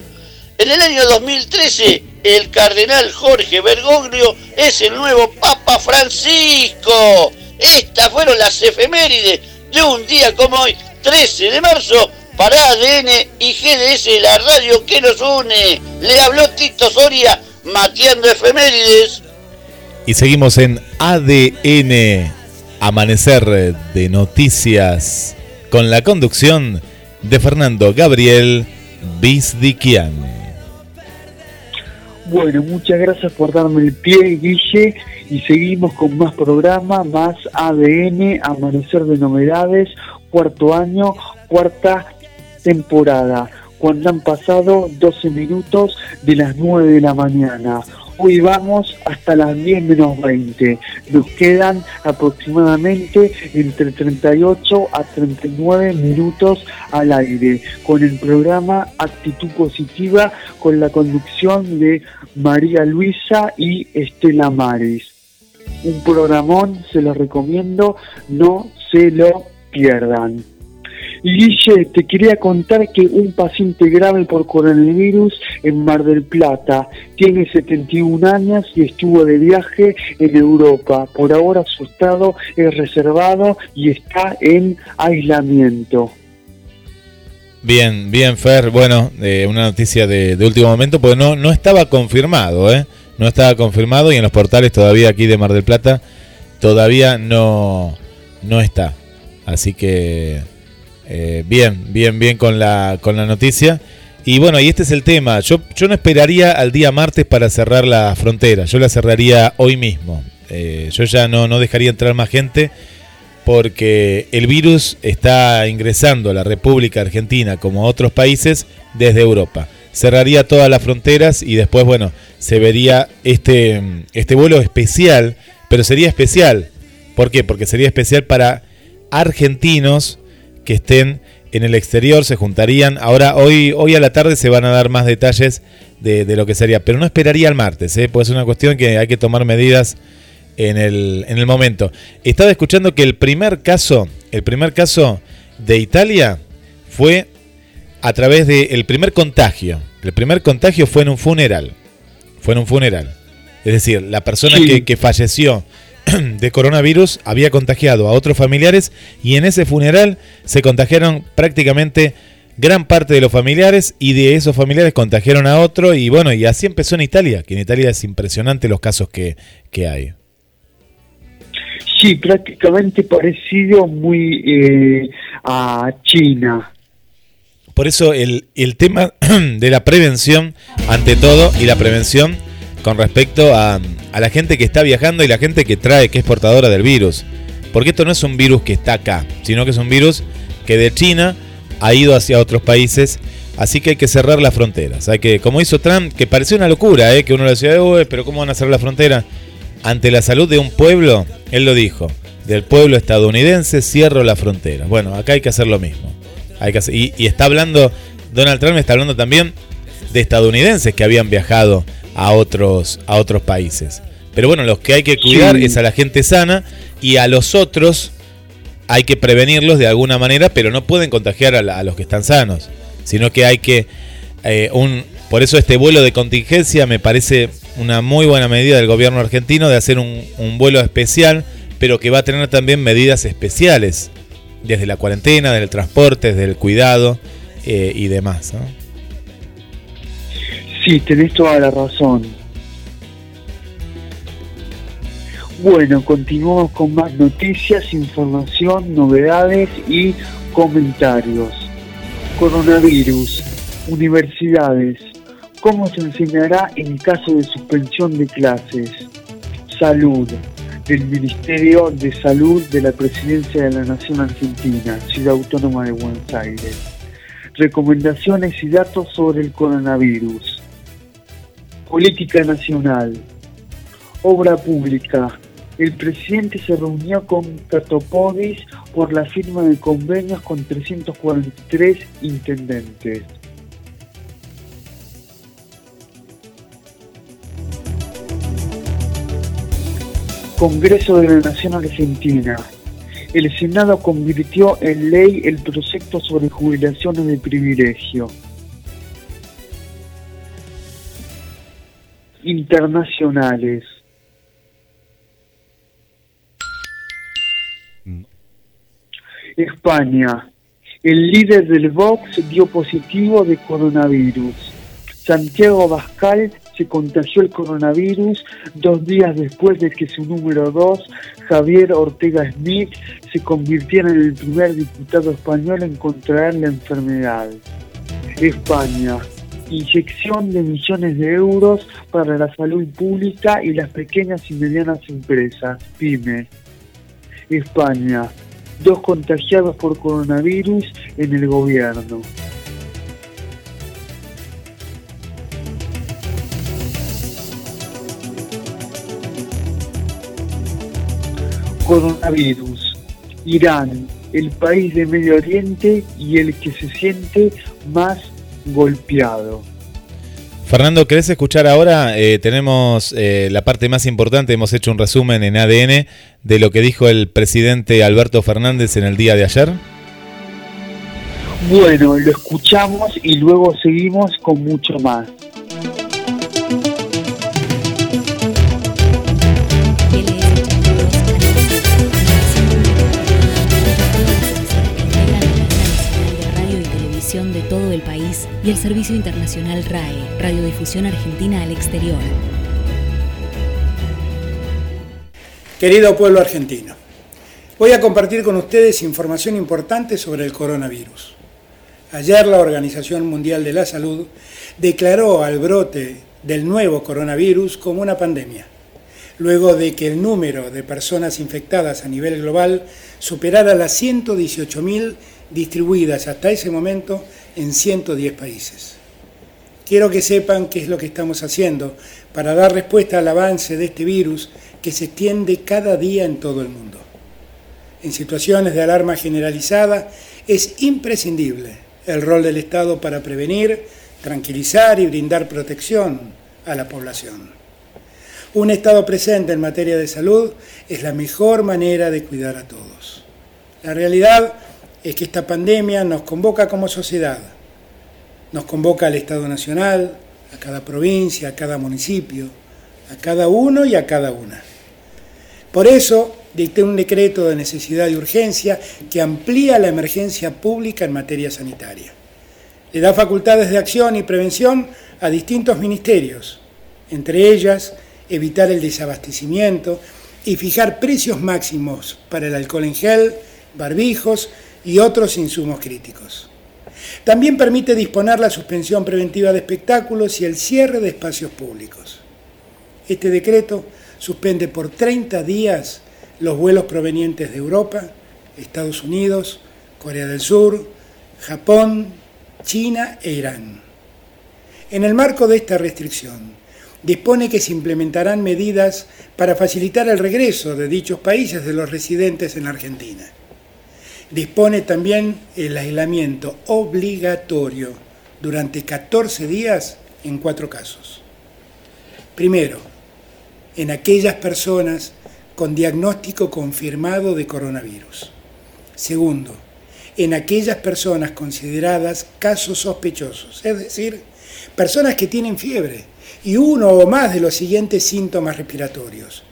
En el año 2013, el cardenal Jorge Bergoglio es el nuevo Papa Francisco. Estas fueron las efemérides de un día como hoy, 13 de marzo, para ADN y GDS, la radio que nos une. Le habló Tito Soria, mateando efemérides. Y seguimos en ADN Amanecer de Noticias con la conducción de Fernando Gabriel Bizdiquian. Bueno, muchas gracias por darme el pie, Guille, y seguimos con más programa, más ADN, Amanecer de Novedades, cuarto año, cuarta temporada, cuando han pasado 12 minutos de las 9 de la mañana. Hoy vamos hasta las 10 menos 20. Nos quedan aproximadamente entre 38 a 39 minutos al aire con el programa Actitud Positiva con la conducción de María Luisa y Estela Maris. Un programón, se lo recomiendo, no se lo pierdan. Guille, te quería contar que un paciente grave por coronavirus en Mar del Plata tiene 71 años y estuvo de viaje en Europa. Por ahora su estado es reservado y está en aislamiento. Bien, bien, Fer. Bueno, eh, una noticia de, último momento, porque no, no estaba confirmado, ¿eh? No estaba confirmado y en los portales todavía aquí de Mar del Plata todavía no, no está. Así que eh, bien, bien, bien con la, con la noticia. Y bueno, y este es el tema. Yo, yo no esperaría al día martes para cerrar la frontera. Yo la cerraría hoy mismo. Eh, yo ya no, no dejaría entrar más gente porque el virus está ingresando a la República Argentina como a otros países desde Europa. Cerraría todas las fronteras y después, bueno, se vería este, este vuelo especial, pero sería especial. ¿Por qué? Porque sería especial para argentinos que estén en el exterior, se juntarían. Ahora, hoy, hoy a la tarde se van a dar más detalles de, lo que sería, pero no esperaría el martes, ¿eh? pues es una cuestión que hay que tomar medidas en el, en el momento. Estaba escuchando que el primer caso, el primer caso de Italia fue a través del primer contagio. El primer contagio fue en un funeral. Fue en un funeral. Es Es decir, la persona Sí. que, que falleció de coronavirus había contagiado a otros familiares y en ese funeral se contagiaron prácticamente gran parte de los familiares y de esos familiares contagiaron a otro y bueno, y así empezó en Italia, que en Italia es impresionante los casos que, que hay. Sí, prácticamente parecido muy eh, a China. Por eso el, el tema de la prevención, ante todo, y la prevención con respecto a, la gente que está viajando y la gente que trae, que es portadora del virus. Porque esto no es un virus que está acá, sino que es un virus que de China ha ido hacia otros países. Así que hay que cerrar las fronteras. Hay que, como hizo Trump, que pareció una locura, ¿eh? que uno le decía, "Uy, pero ¿cómo van a cerrar la frontera? Ante la salud de un pueblo, él lo dijo, del pueblo estadounidense cierro la frontera. Bueno, acá hay que hacer lo mismo. Hay que y, y está hablando, Donald Trump está hablando también de estadounidenses que habían viajado a otros, a otros países. Pero bueno, los que hay que cuidar Sí. es a la gente sana y a los otros hay que prevenirlos de alguna manera, pero no pueden contagiar a, la- a los que están sanos, sino que hay que eh, un por eso este vuelo de contingencia me parece una muy buena medida del gobierno argentino de hacer un, un vuelo especial, pero que va a tener también medidas especiales desde la cuarentena, desde el transporte, desde el cuidado eh, y demás. ¿no? Sí, tenés toda la razón. Bueno, continuamos con más noticias, información, novedades y comentarios. Coronavirus, universidades, cómo se enseñará en caso de suspensión de clases. Salud, del Ministerio de Salud de la Presidencia de la Nación Argentina, Ciudad Autónoma de Buenos Aires. Recomendaciones y datos sobre el coronavirus. Política nacional. Obra pública. El presidente se reunió con Catopodis por la firma de convenios con 343 intendentes. Congreso de la Nación Argentina. El Senado convirtió en ley el proyecto sobre jubilaciones de privilegio. Internacionales. España. El líder del Vox dio positivo de coronavirus. Santiago Bascal se contagió el coronavirus dos días después de que su número dos, Javier Ortega Smith, se convirtiera en el primer diputado español en contraer la enfermedad. España. Inyección de millones de euros para la salud pública y las pequeñas y medianas empresas, pymes. España. Dos contagiados por coronavirus en el gobierno. Coronavirus. Irán, el país de Medio Oriente y el que se siente más golpeado. Fernando, ¿querés escuchar ahora? Eh, tenemos eh, la parte más importante, hemos hecho un resumen en ADN de lo que dijo el presidente Alberto Fernández en el día de ayer. Bueno, lo escuchamos y luego seguimos con mucho más. El servicio internacional RAE, Radiodifusión Argentina al Exterior. Querido pueblo argentino, voy a compartir con ustedes información importante sobre el coronavirus. Ayer la Organización Mundial de la Salud declaró al brote del nuevo coronavirus como una pandemia, luego de que el número de personas infectadas a nivel global superara las 118.000 distribuidas hasta ese momento en 110 países. Quiero que sepan qué es lo que estamos haciendo para dar respuesta al avance de este virus que se extiende cada día en todo el mundo. En situaciones de alarma generalizada es imprescindible el rol del Estado para prevenir, tranquilizar y brindar protección a la población. Un Estado presente en materia de salud es la mejor manera de cuidar a todos. La realidad es que esta pandemia nos convoca como sociedad, nos convoca al Estado Nacional, a cada provincia, a cada municipio, a cada uno y a cada una. Por eso dicté un decreto de necesidad y urgencia que amplía la emergencia pública en materia sanitaria. Le da facultades de acción y prevención a distintos ministerios, entre ellas evitar el desabastecimiento y fijar precios máximos para el alcohol en gel, barbijos y otros insumos críticos. También permite disponer la suspensión preventiva de espectáculos y el cierre de espacios públicos. Este decreto suspende por 30 días los vuelos provenientes de Europa, Estados Unidos, Corea del Sur, Japón, China e Irán. En el marco de esta restricción, dispone que se implementarán medidas para facilitar el regreso de dichos países de los residentes en Argentina. Dispone también el aislamiento obligatorio durante 14 días en cuatro casos. Primero, en aquellas personas con diagnóstico confirmado de coronavirus. Segundo, en aquellas personas consideradas casos sospechosos, es decir, personas que tienen fiebre y uno o más de los siguientes síntomas respiratorios.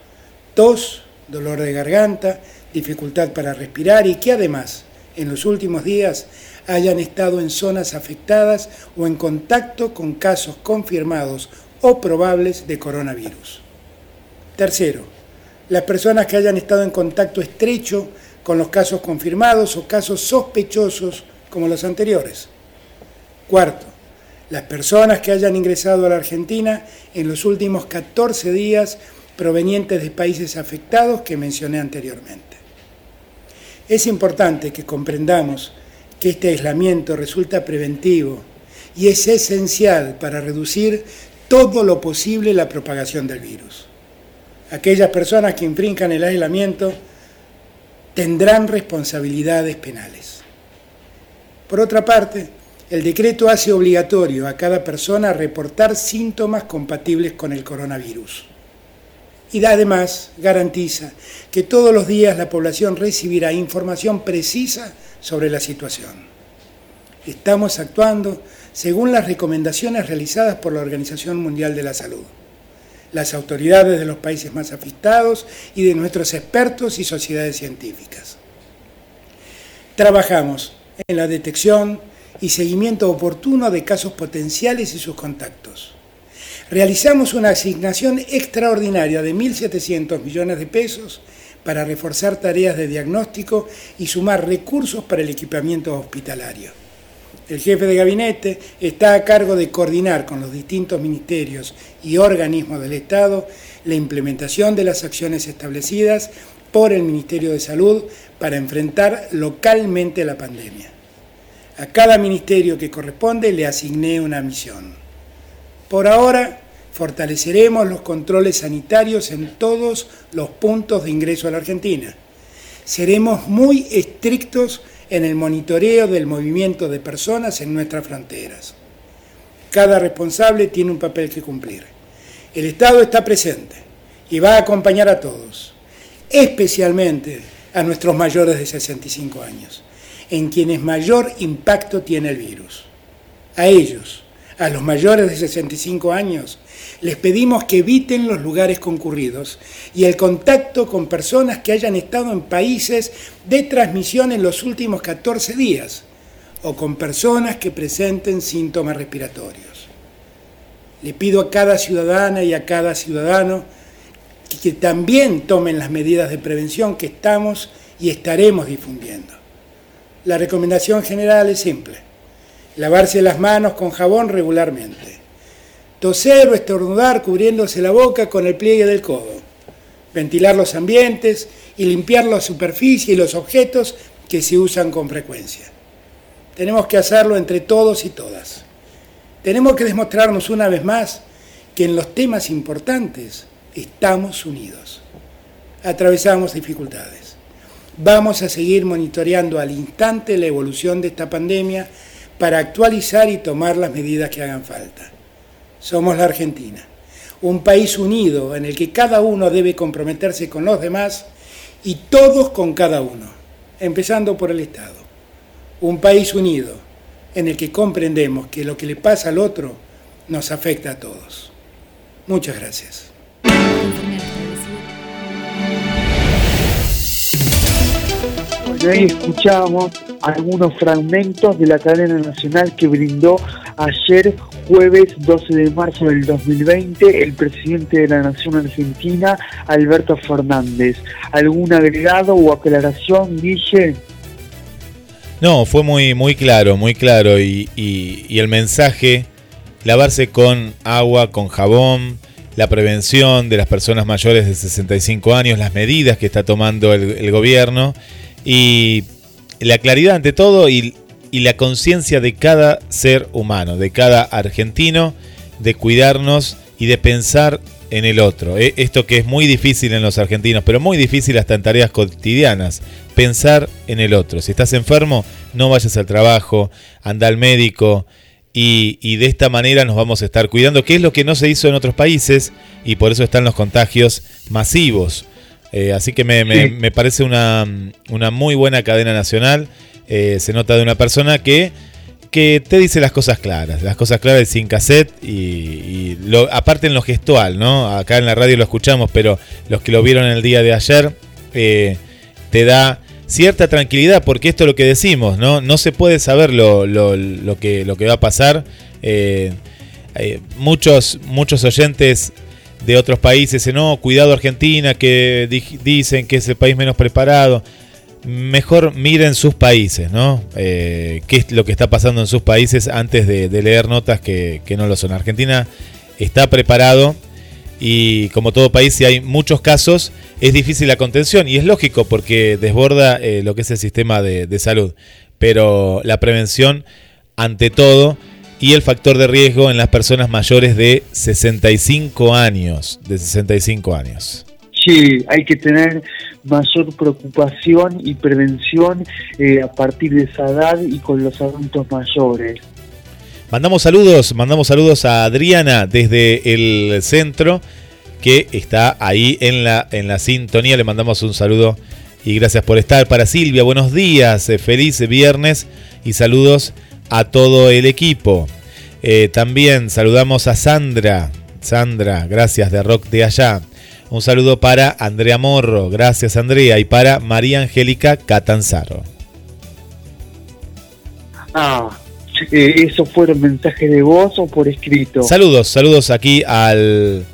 Tos, dolor de garganta, dificultad para respirar y que además en los últimos días hayan estado en zonas afectadas o en contacto con casos confirmados o probables de coronavirus. Tercero, las personas que hayan estado en contacto estrecho con los casos confirmados o casos sospechosos como los anteriores. Cuarto, las personas que hayan ingresado a la Argentina en los últimos 14 días provenientes de países afectados que mencioné anteriormente. Es importante que comprendamos que este aislamiento resulta preventivo y es esencial para reducir todo lo posible la propagación del virus aquellas personas que infrinjan el aislamiento tendrán responsabilidades penales. Por otra parte, el decreto hace obligatorio a cada persona reportar síntomas compatibles con el coronavirus. Y además garantiza que todos los días la población recibirá información precisa sobre la situación. Estamos actuando según las recomendaciones realizadas por la Organización Mundial de la Salud las autoridades de los países más afectados y de nuestros expertos y sociedades científicas. Trabajamos en la detección y seguimiento oportuno de casos potenciales y sus contactos. Realizamos una asignación extraordinaria de 1.700 millones de pesos para reforzar tareas de diagnóstico y sumar recursos para el equipamiento hospitalario. El jefe de gabinete está a cargo de coordinar con los distintos ministerios y organismos del Estado la implementación de las acciones establecidas por el Ministerio de Salud para enfrentar localmente la pandemia. A cada ministerio que corresponde le asigné una misión. Por ahora, fortaleceremos los controles sanitarios en todos los puntos de ingreso a la Argentina. Seremos muy estrictos en el monitoreo del movimiento de personas en nuestras fronteras. Cada responsable tiene un papel que cumplir. El Estado está presente y va a acompañar a todos, especialmente a nuestros mayores de 65 años, en quienes mayor impacto tiene el virus. A ellos, a los mayores de 65 años, les pedimos que eviten los lugares concurridos y el contacto con personas que hayan estado en países de transmisión en los últimos 14 días o con personas que presenten síntomas respiratorios. Le pido a cada ciudadana y a cada ciudadano que, también tomen las medidas de prevención que estamos y estaremos difundiendo. La recomendación general es simple. Lavarse las manos con jabón regularmente toser o estornudar cubriéndose la boca con el pliegue del codo, ventilar los ambientes y limpiar la superficie y los objetos que se usan con frecuencia. Tenemos que hacerlo entre todos y todas. Tenemos que demostrarnos una vez más que en los temas importantes estamos unidos. Atravesamos dificultades. Vamos a seguir monitoreando al instante la evolución de esta pandemia para actualizar y tomar las medidas que hagan falta. Somos la Argentina, un país unido en el que cada uno debe comprometerse con los demás y todos con cada uno, empezando por el Estado. Un país unido en el que comprendemos que lo que le pasa al otro nos afecta a todos. Muchas gracias. Escuchamos algunos fragmentos de la cadena nacional que brindó ayer, jueves 12 de marzo del 2020, el presidente de la Nación Argentina, Alberto Fernández. ¿Algún agregado o aclaración, Guille? No, fue muy, muy claro, muy claro. Y, y- el mensaje, lavarse con agua, con jabón, la prevención de las personas mayores de 65 años, las medidas que está tomando el, el gobierno y la claridad ante todo y, la conciencia de cada ser humano, de cada argentino, de cuidarnos y de pensar en el otro. Eh, Esto que es muy difícil en los argentinos, pero muy difícil hasta en tareas cotidianas, pensar en el otro. Si estás enfermo, no vayas al trabajo, anda al médico y, y de esta manera nos vamos a estar cuidando, que es lo que no se hizo en otros países y por eso están los contagios masivos. Eh, así que me, me- Sí. me parece una, una muy buena cadena nacional. Eh, se nota de una persona que, que te dice las cosas claras, las cosas claras y sin cassette y, y lo, aparte en lo gestual, ¿no? Acá en la radio lo escuchamos, pero los que lo vieron el día de ayer eh, te da cierta tranquilidad porque esto es lo que decimos, ¿no? No se puede saber lo, lo- lo que, lo que va a pasar. Muchos, muchos oyentes de otros países no, cuidado Argentina, que di- dicen que es el país menos preparado. Mejor miren sus países, ¿no? Eh, ¿Qué es lo que está pasando en sus países antes de, leer notas que, no lo son? Argentina está preparado y como todo país, si hay muchos casos, es difícil la contención y es lógico porque desborda eh, lo que es el sistema de salud. Pero la prevención, ante todo, y el factor de riesgo en las personas mayores de 65 años. De 65 años. Sí, hay que tener mayor preocupación y prevención eh, a partir de esa edad y con los adultos mayores. Mandamos saludos, mandamos saludos a Adriana desde el centro que está ahí en la, en la sintonía. Le mandamos un saludo y gracias por estar. Para Silvia, buenos días, eh, feliz viernes y saludos a todo el equipo. Eh, también saludamos a Sandra, Sandra, gracias de Rock de allá. Un saludo para Andrea Morro, gracias Andrea, y para María Angélica Catanzaro. Ah, eh, ¿eso fueron mensajes de voz o por escrito? Saludos, saludos aquí al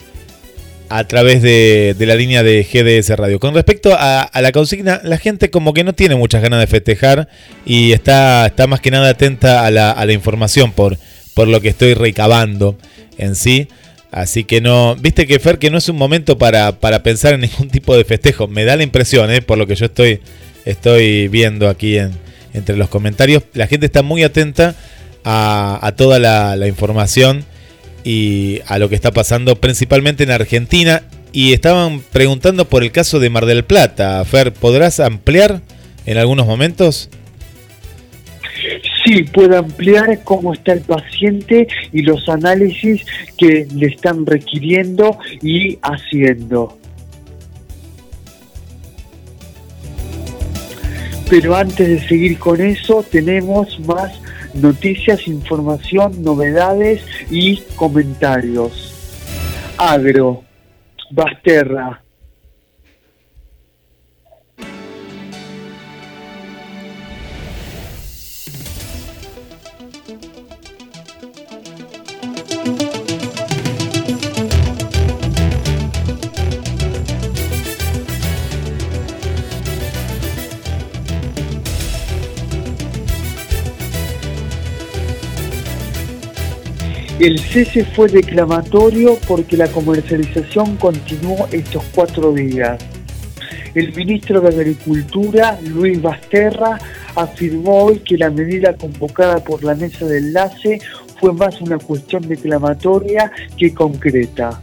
a través de, la línea de GDS Radio. Con respecto a, la consigna, la gente como que no tiene muchas ganas de festejar y está, está más que nada atenta a la, a la información por, por lo que estoy recabando en sí. Así que no, viste que Fer, que no es un momento para, pensar en ningún tipo de festejo. Me da la impresión, ¿eh? por lo que yo estoy, viendo aquí en, entre los comentarios. La gente está muy atenta a, toda la información y a lo que está pasando principalmente en Argentina. Y estaban preguntando por el caso de Mar del Plata. Fer, ¿podrás ampliar en algunos momentos? Sí, puede ampliar cómo está el paciente y los análisis que le están requiriendo y haciendo. Pero antes de seguir con eso, tenemos más noticias, información, novedades y comentarios. Agro, Basterra, El cese fue declamatorio porque la comercialización continuó estos cuatro días. El ministro de Agricultura, Luis Basterra, afirmó hoy que la medida convocada por la mesa de enlace fue más una cuestión declamatoria que concreta.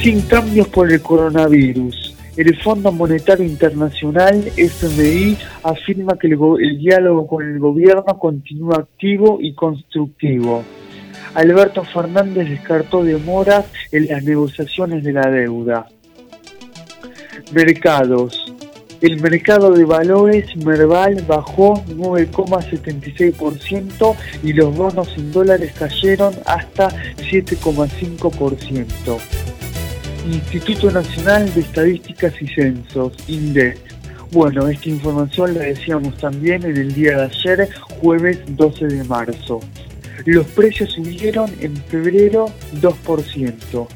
Sin cambios por el coronavirus. El Fondo Monetario Internacional, FMI, afirma que el, el diálogo con el gobierno continúa activo y constructivo. Alberto Fernández descartó demoras en las negociaciones de la deuda. Mercados. El mercado de valores Merval bajó 9,76% y los bonos en dólares cayeron hasta 7,5%. Instituto Nacional de Estadísticas y Censos, INDEC. Bueno, esta información la decíamos también en el día de ayer, jueves 12 de marzo. Los precios subieron en febrero 2%.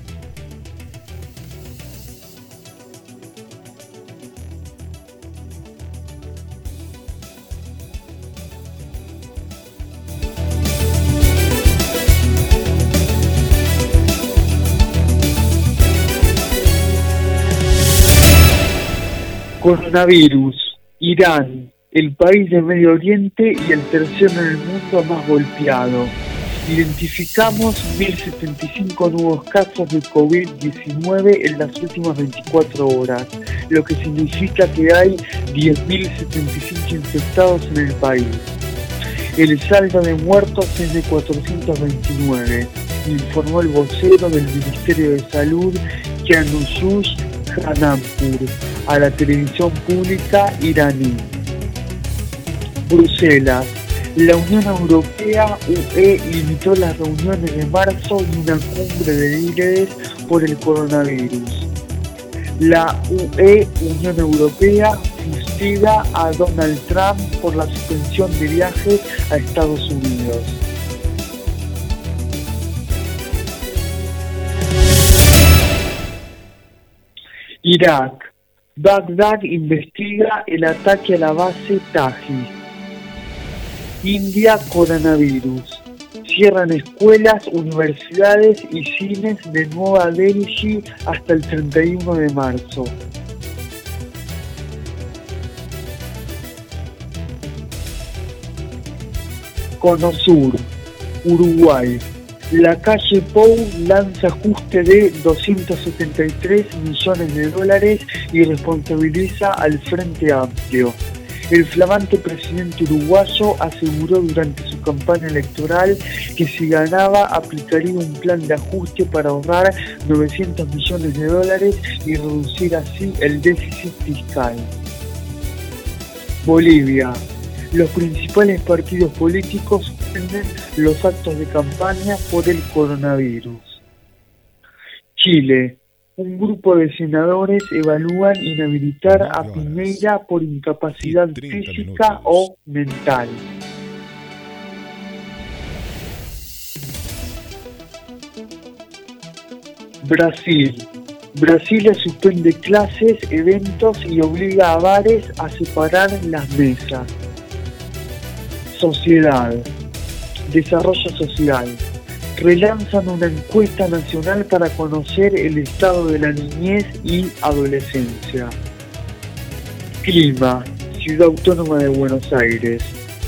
Coronavirus, Irán, el país de Medio Oriente y el tercero en el mundo más golpeado. Identificamos 1.075 nuevos casos de COVID-19 en las últimas 24 horas, lo que significa que hay 10.075 infectados en el país. El saldo de muertos es de 429, informó el vocero del Ministerio de Salud, Kianusush Hanampur, a la televisión pública iraní. Bruselas. La Unión Europea UE limitó las reuniones de marzo y una cumbre de líderes por el coronavirus. La UE, Unión Europea, fustiga a Donald Trump por la suspensión de viajes a Estados Unidos. Irak. Bagdad investiga el ataque a la base Taji. India coronavirus. Cierran escuelas, universidades y cines de Nueva Delhi hasta el 31 de marzo. Conosur, Uruguay. La calle Pou lanza ajuste de 273 millones de dólares y responsabiliza al Frente Amplio. El flamante presidente uruguayo aseguró durante su campaña electoral que si ganaba aplicaría un plan de ajuste para ahorrar 900 millones de dólares y reducir así el déficit fiscal. Bolivia. Los principales partidos políticos los actos de campaña por el coronavirus. Chile. Un grupo de senadores evalúan inhabilitar a Piñera por incapacidad física o mental. Brasil. Brasil suspende clases, eventos y obliga a bares a separar las mesas. Sociedad. Desarrollo social. Relanzan una encuesta nacional para conocer el estado de la niñez y adolescencia. Clima. Ciudad Autónoma de Buenos Aires.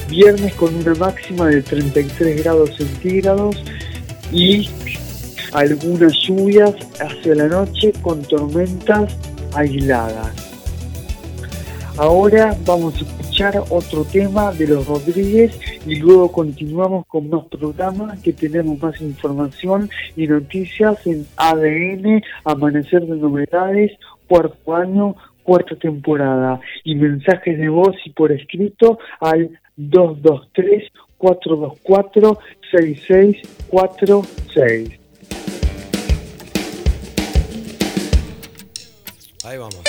Viernes con una máxima de 33 grados centígrados y algunas lluvias hacia la noche con tormentas aisladas. Ahora vamos a otro tema de los Rodríguez y luego continuamos con más programas que tenemos más información y noticias en ADN, Amanecer de Novedades, cuarto año, cuarta temporada y mensajes de voz y por escrito al 223 424 6646. Ahí vamos.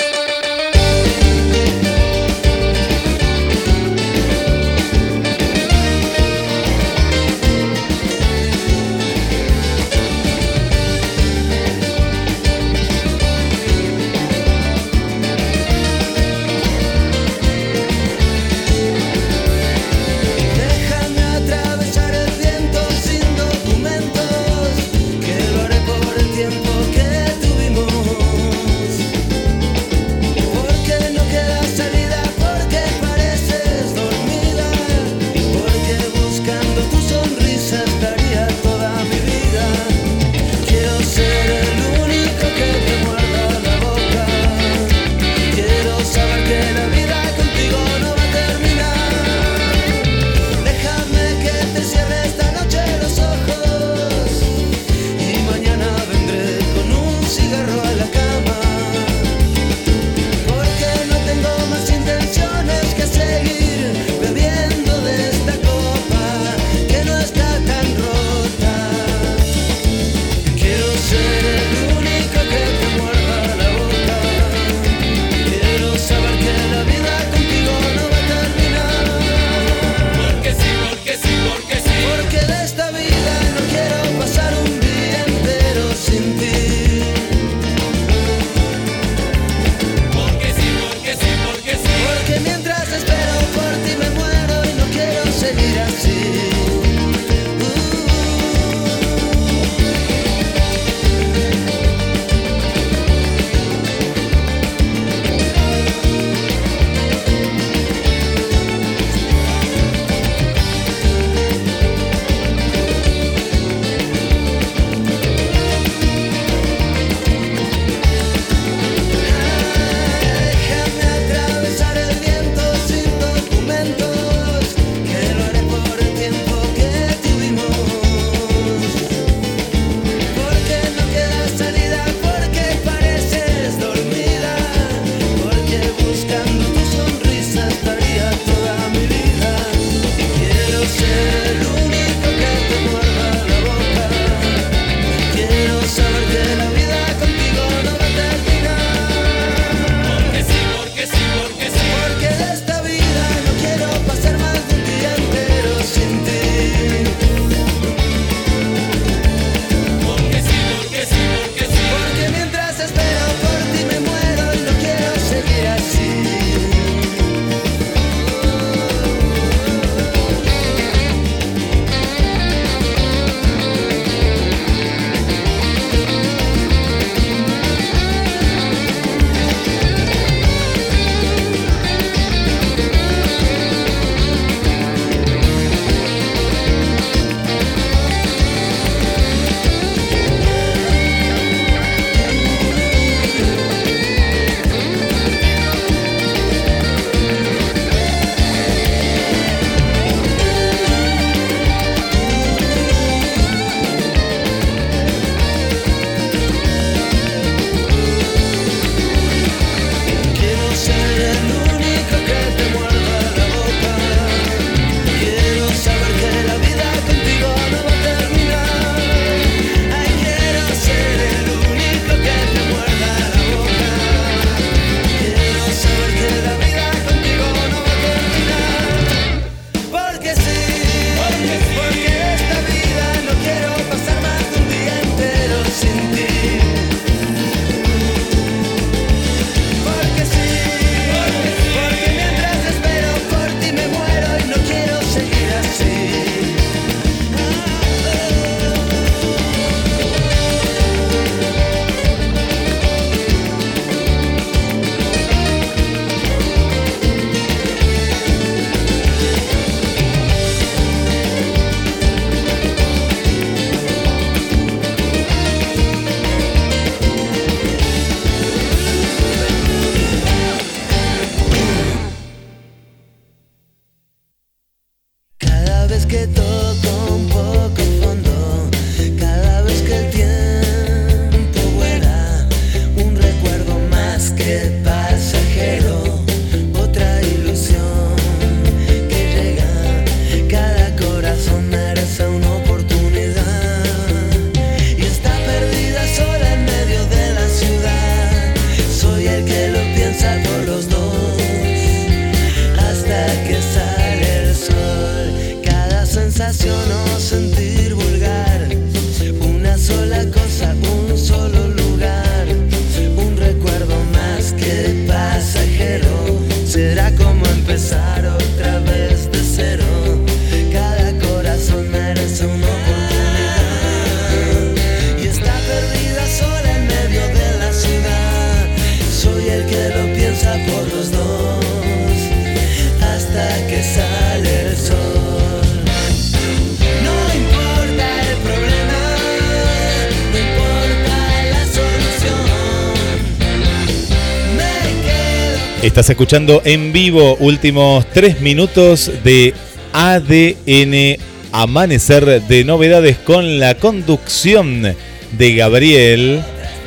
Estás escuchando en vivo últimos tres minutos de ADN Amanecer de Novedades con la conducción de Gabriel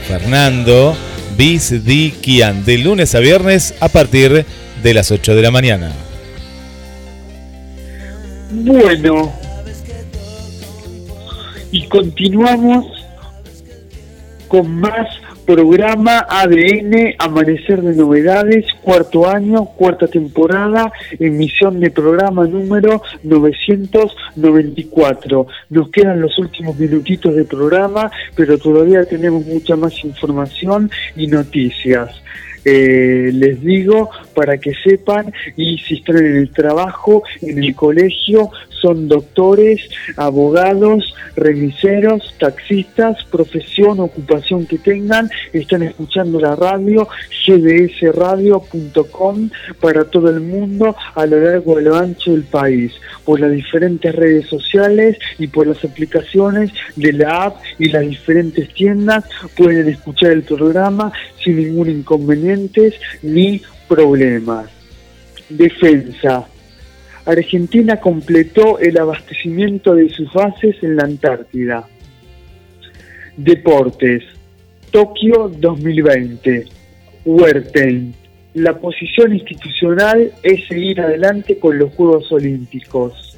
Fernando Bizdiquian de lunes a viernes a partir de las 8 de la mañana. Bueno, y continuamos con más programa ADN Amanecer de Novedades, cuarto año, cuarta temporada, emisión de programa número 994. Nos quedan los últimos minutitos de programa, pero todavía tenemos mucha más información y noticias. Eh, les digo para que sepan y si están en el trabajo, en el colegio, son doctores, abogados, remiseros, taxistas, profesión, ocupación que tengan, están escuchando la radio gdsradio.com para todo el mundo a lo largo y lo ancho del país, por las diferentes redes sociales y por las aplicaciones de la app y las diferentes tiendas pueden escuchar el programa sin ningún inconveniente ni problemas. Defensa. Argentina completó el abastecimiento de sus bases en la Antártida. Deportes. Tokio 2020. Huerten. La posición institucional es seguir adelante con los Juegos Olímpicos.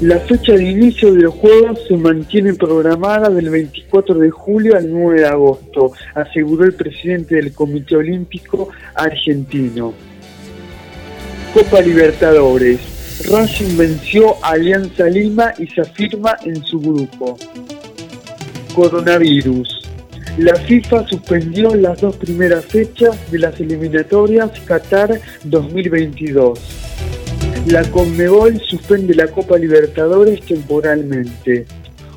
La fecha de inicio de los Juegos se mantiene programada del 24 de julio al 9 de agosto, aseguró el presidente del Comité Olímpico argentino. Copa Libertadores. Racing venció a Alianza Lima y se afirma en su grupo. Coronavirus. La FIFA suspendió las dos primeras fechas de las eliminatorias Qatar 2022. La Conmebol suspende la Copa Libertadores temporalmente.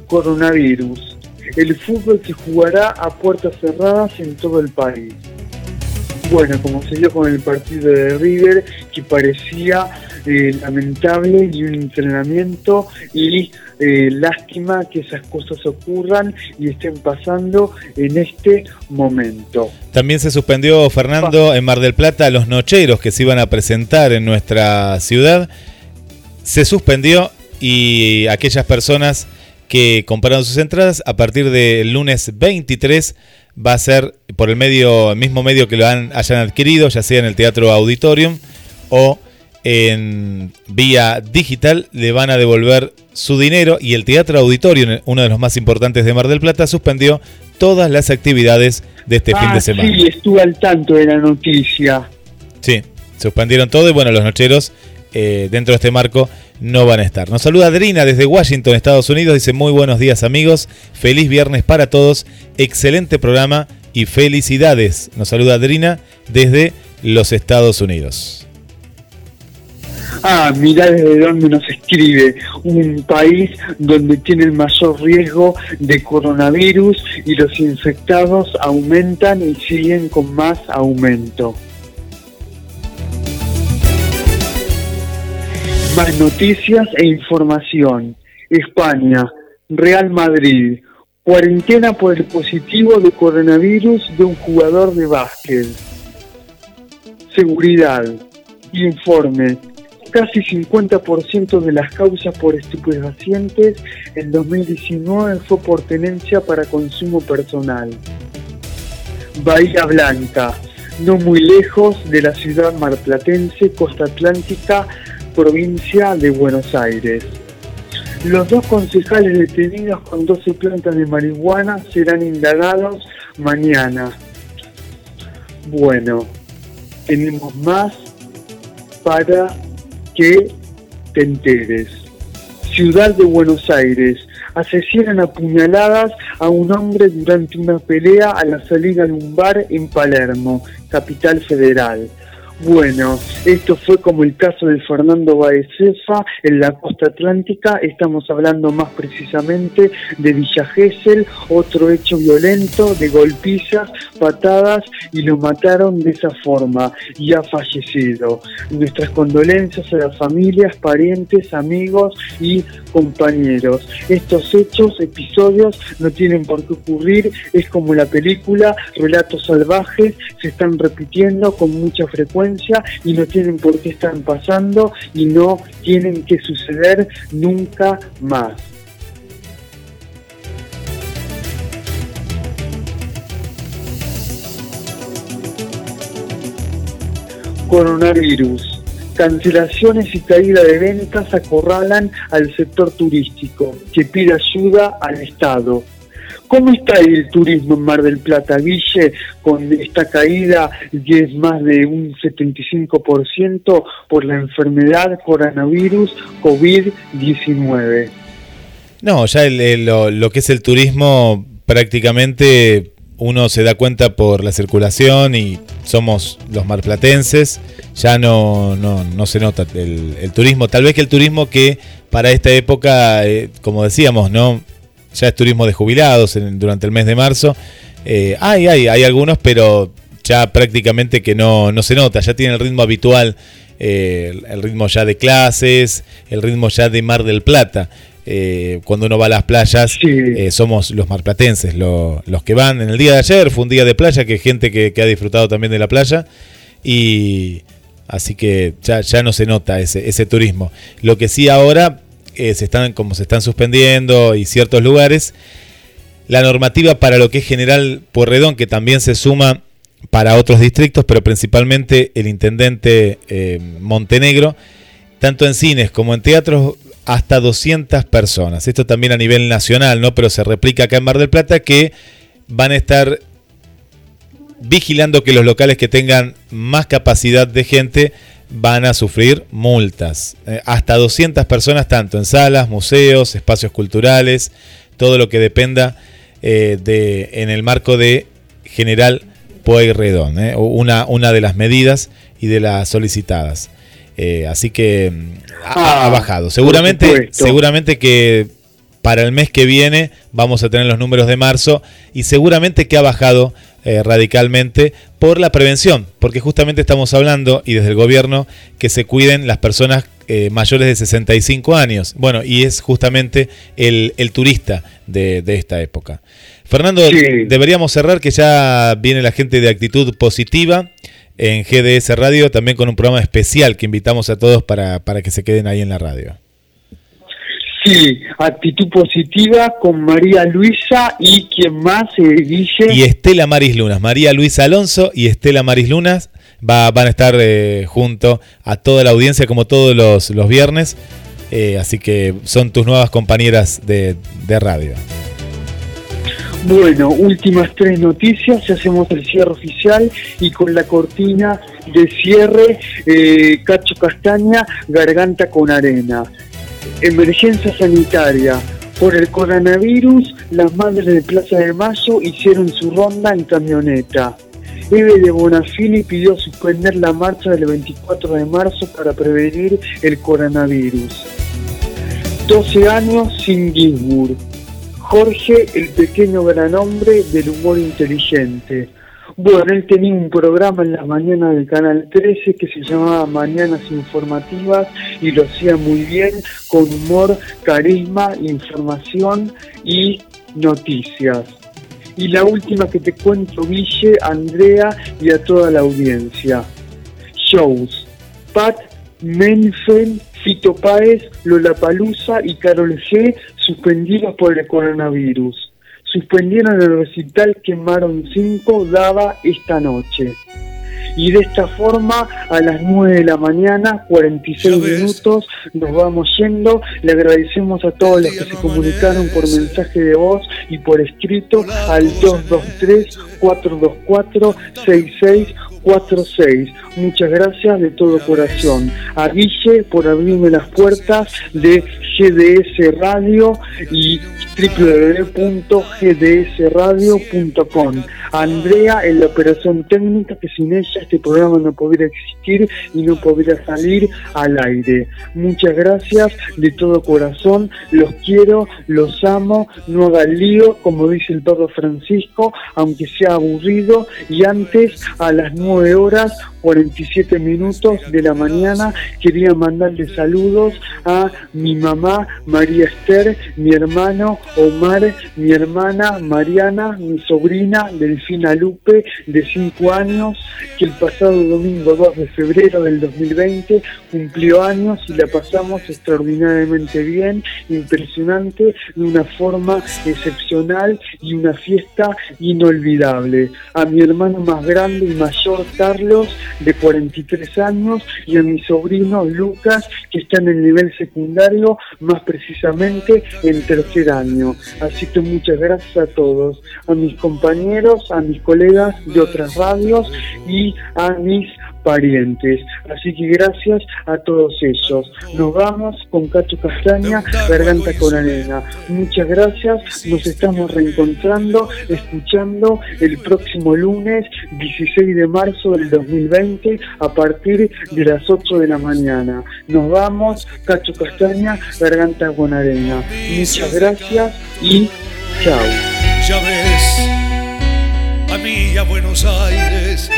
Coronavirus. El fútbol se jugará a puertas cerradas en todo el país. Bueno, como se dio con el partido de River, que parecía eh, lamentable y un entrenamiento y eh, lástima que esas cosas ocurran y estén pasando en este momento. También se suspendió, Fernando, en Mar del Plata los nocheros que se iban a presentar en nuestra ciudad. Se suspendió y aquellas personas que compraron sus entradas a partir del lunes 23 va a ser por el medio, el mismo medio que lo han, hayan adquirido, ya sea en el Teatro Auditorium o en vía digital le van a devolver su dinero y el Teatro Auditorio, uno de los más importantes de Mar del Plata, suspendió todas las actividades de este fin de Ah, semana. Sí, estuve al tanto de la noticia. Sí, suspendieron todo y bueno, los nocheros eh, dentro de este marco no van a estar. Nos saluda Adrina desde Washington, Estados Unidos. Dice muy buenos días amigos, feliz viernes para todos, excelente programa y felicidades. Nos saluda Adrina desde los Estados Unidos. Ah, mirá desde dónde nos escribe. Un país donde tiene el mayor riesgo de coronavirus y los infectados aumentan y siguen con más aumento. Más noticias e información. España, Real Madrid, cuarentena por el positivo de coronavirus de un jugador de básquet. Seguridad, informe. Casi 50% de las causas por estupefacientes en 2019 fue por tenencia para consumo personal. Bahía Blanca, no muy lejos de la ciudad marplatense, costa atlántica, provincia de Buenos Aires. Los dos concejales detenidos con 12 plantas de marihuana serán indagados mañana. Bueno, tenemos más para que te enteres. Ciudad de Buenos Aires. Asesinan a puñaladas a un hombre durante una pelea a la salida de un bar en Palermo, capital federal. Bueno, esto fue como el caso de Fernando Baezefa en la costa atlántica. Estamos hablando más precisamente de Villa Gesell, otro hecho violento de golpizas, patadas y lo mataron de esa forma y ha fallecido. Nuestras condolencias a las familias, parientes, amigos y compañeros. Estos hechos, episodios, no tienen por qué ocurrir. Es como la película Relatos Salvajes, se están repitiendo con mucha frecuencia y no tienen por qué estar pasando y no tienen que suceder nunca más. Coronavirus. Cancelaciones y caída de ventas acorralan al sector turístico, que pide ayuda al Estado. ¿Cómo está el turismo en Mar del Plata, Guille, con esta caída que es más de un 75% por la enfermedad coronavirus COVID-19? No, ya lo, que es el turismo prácticamente uno se da cuenta por la circulación y somos los marplatenses, ya no, no, no se nota el, turismo. Tal vez que el turismo que para esta época, eh, como decíamos, no ya es turismo de jubilados durante el mes de marzo. Eh, hay, hay, hay algunos, pero ya prácticamente que no, no se nota, ya tiene el ritmo habitual, eh, el ritmo ya de clases, el ritmo ya de Mar del Plata. Eh, cuando uno va a las playas, somos los marplatenses los que van. En el día de ayer fue un día de playa, que gente que, que ha disfrutado también de la playa. Y así que ya, ya no se nota ese, ese turismo. Lo que sí ahora eh, se están, como se están suspendiendo y ciertos lugares, la normativa para lo que es General Porredón, que también se suma para otros distritos, pero principalmente el intendente eh, Montenegro, tanto en cines como en teatros, hasta 200 personas. Esto también a nivel nacional, ¿no? Pero se replica acá en Mar del Plata que van a estar vigilando que los locales que tengan más capacidad de gente van a sufrir multas. Eh, hasta 200 personas, tanto en salas, museos, espacios culturales, todo lo que dependa eh, de, en el marco de General Pueyrredón, eh, una, una de las medidas y de las solicitadas. así que mm, ha, ha, ah, bajado. Seguramente, seguramente que para el mes que viene vamos a tener los números de marzo y seguramente que ha bajado eh, radicalmente por la prevención, porque justamente estamos hablando, y desde el gobierno, que se cuiden las personas eh, mayores de 65 años. Bueno, y es justamente el, turista de, esta época. Fernando, deberíamos cerrar que ya viene la gente de actitud positiva en GDS Radio, también con un programa especial que invitamos a todos para, para que se queden ahí en la radio. Sí, actitud positiva con María Luisa y quien más, se dice Y Estela Maris Lunas. María Luisa Alonso y Estela Maris Lunas va, van a estar eh, junto a toda la audiencia como todos los, los viernes. Eh, así que son tus nuevas compañeras de, de radio. Bueno, últimas tres noticias, hacemos el cierre oficial y con la cortina de cierre, eh, Cacho Castaña, Garganta con Arena. Emergencia sanitaria. Por el coronavirus, las madres de Plaza de Mayo hicieron su ronda en camioneta. Eve de Bonafini pidió suspender la marcha del 24 de marzo para prevenir el coronavirus. 12 años sin Ginsburg. Jorge, el pequeño gran hombre del humor inteligente. Bueno, él tenía un programa en la mañana del Canal 13 que se llamaba Mañanas Informativas y lo hacía muy bien, con humor, carisma, información y noticias. Y la última que te cuento, Ville, Andrea y a toda la audiencia. Shows. Pat, Menfen, Fito Páez, Lola Palusa y Carol G suspendidos por el coronavirus suspendieron el recital que Maron 5 daba esta noche. Y de esta forma, a las 9 de la mañana, 46 minutos, nos vamos yendo. Le agradecemos a todos los que se comunicaron por mensaje de voz y por escrito al 223-424-6646. Muchas gracias de todo corazón. A Guille por abrirme las puertas de GDS Radio y www.gdsradio.com. Andrea en la operación técnica, que sin ella este programa no podría existir y no podría salir al aire. Muchas gracias de todo corazón, los quiero, los amo, no haga lío, como dice el Papa Francisco, aunque sea aburrido, y antes a las 9 horas 47 minutos de la mañana quería mandarle saludos a mi mamá María Esther, mi hermano Omar, mi hermana Mariana, mi sobrina Delfina Lupe de 5 años, que el pasado domingo 2 de febrero del 2020 cumplió años y la pasamos extraordinariamente bien, impresionante, de una forma excepcional y una fiesta inolvidable. A mi hermano más grande y mayor Carlos, de 43 años y a mi sobrino Lucas que está en el nivel secundario, más precisamente en tercer año. Así que muchas gracias a todos, a mis compañeros, a mis colegas de otras radios y a mis parientes. Así que gracias a todos ellos. Nos vamos con Cacho Castaña, Garganta con Arena. Muchas gracias. Nos estamos reencontrando, escuchando el próximo lunes 16 de marzo del 2020 a partir de las 8 de la mañana. Nos vamos, Cacho Castaña, Garganta con Arena. Muchas gracias y chao. Ya ves, a mí a Buenos Aires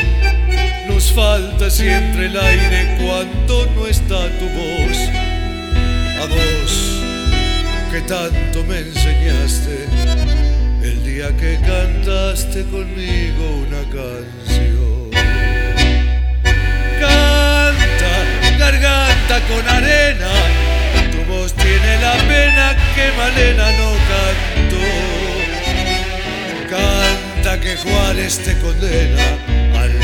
falta siempre el aire cuando no está tu voz. A vos que tanto me enseñaste el día que cantaste conmigo una canción. Canta, garganta con arena, tu voz tiene la pena que Malena no cantó. Canta que Juárez te condena al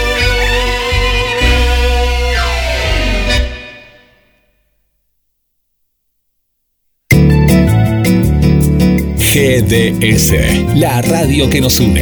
GDS, la radio que nos une.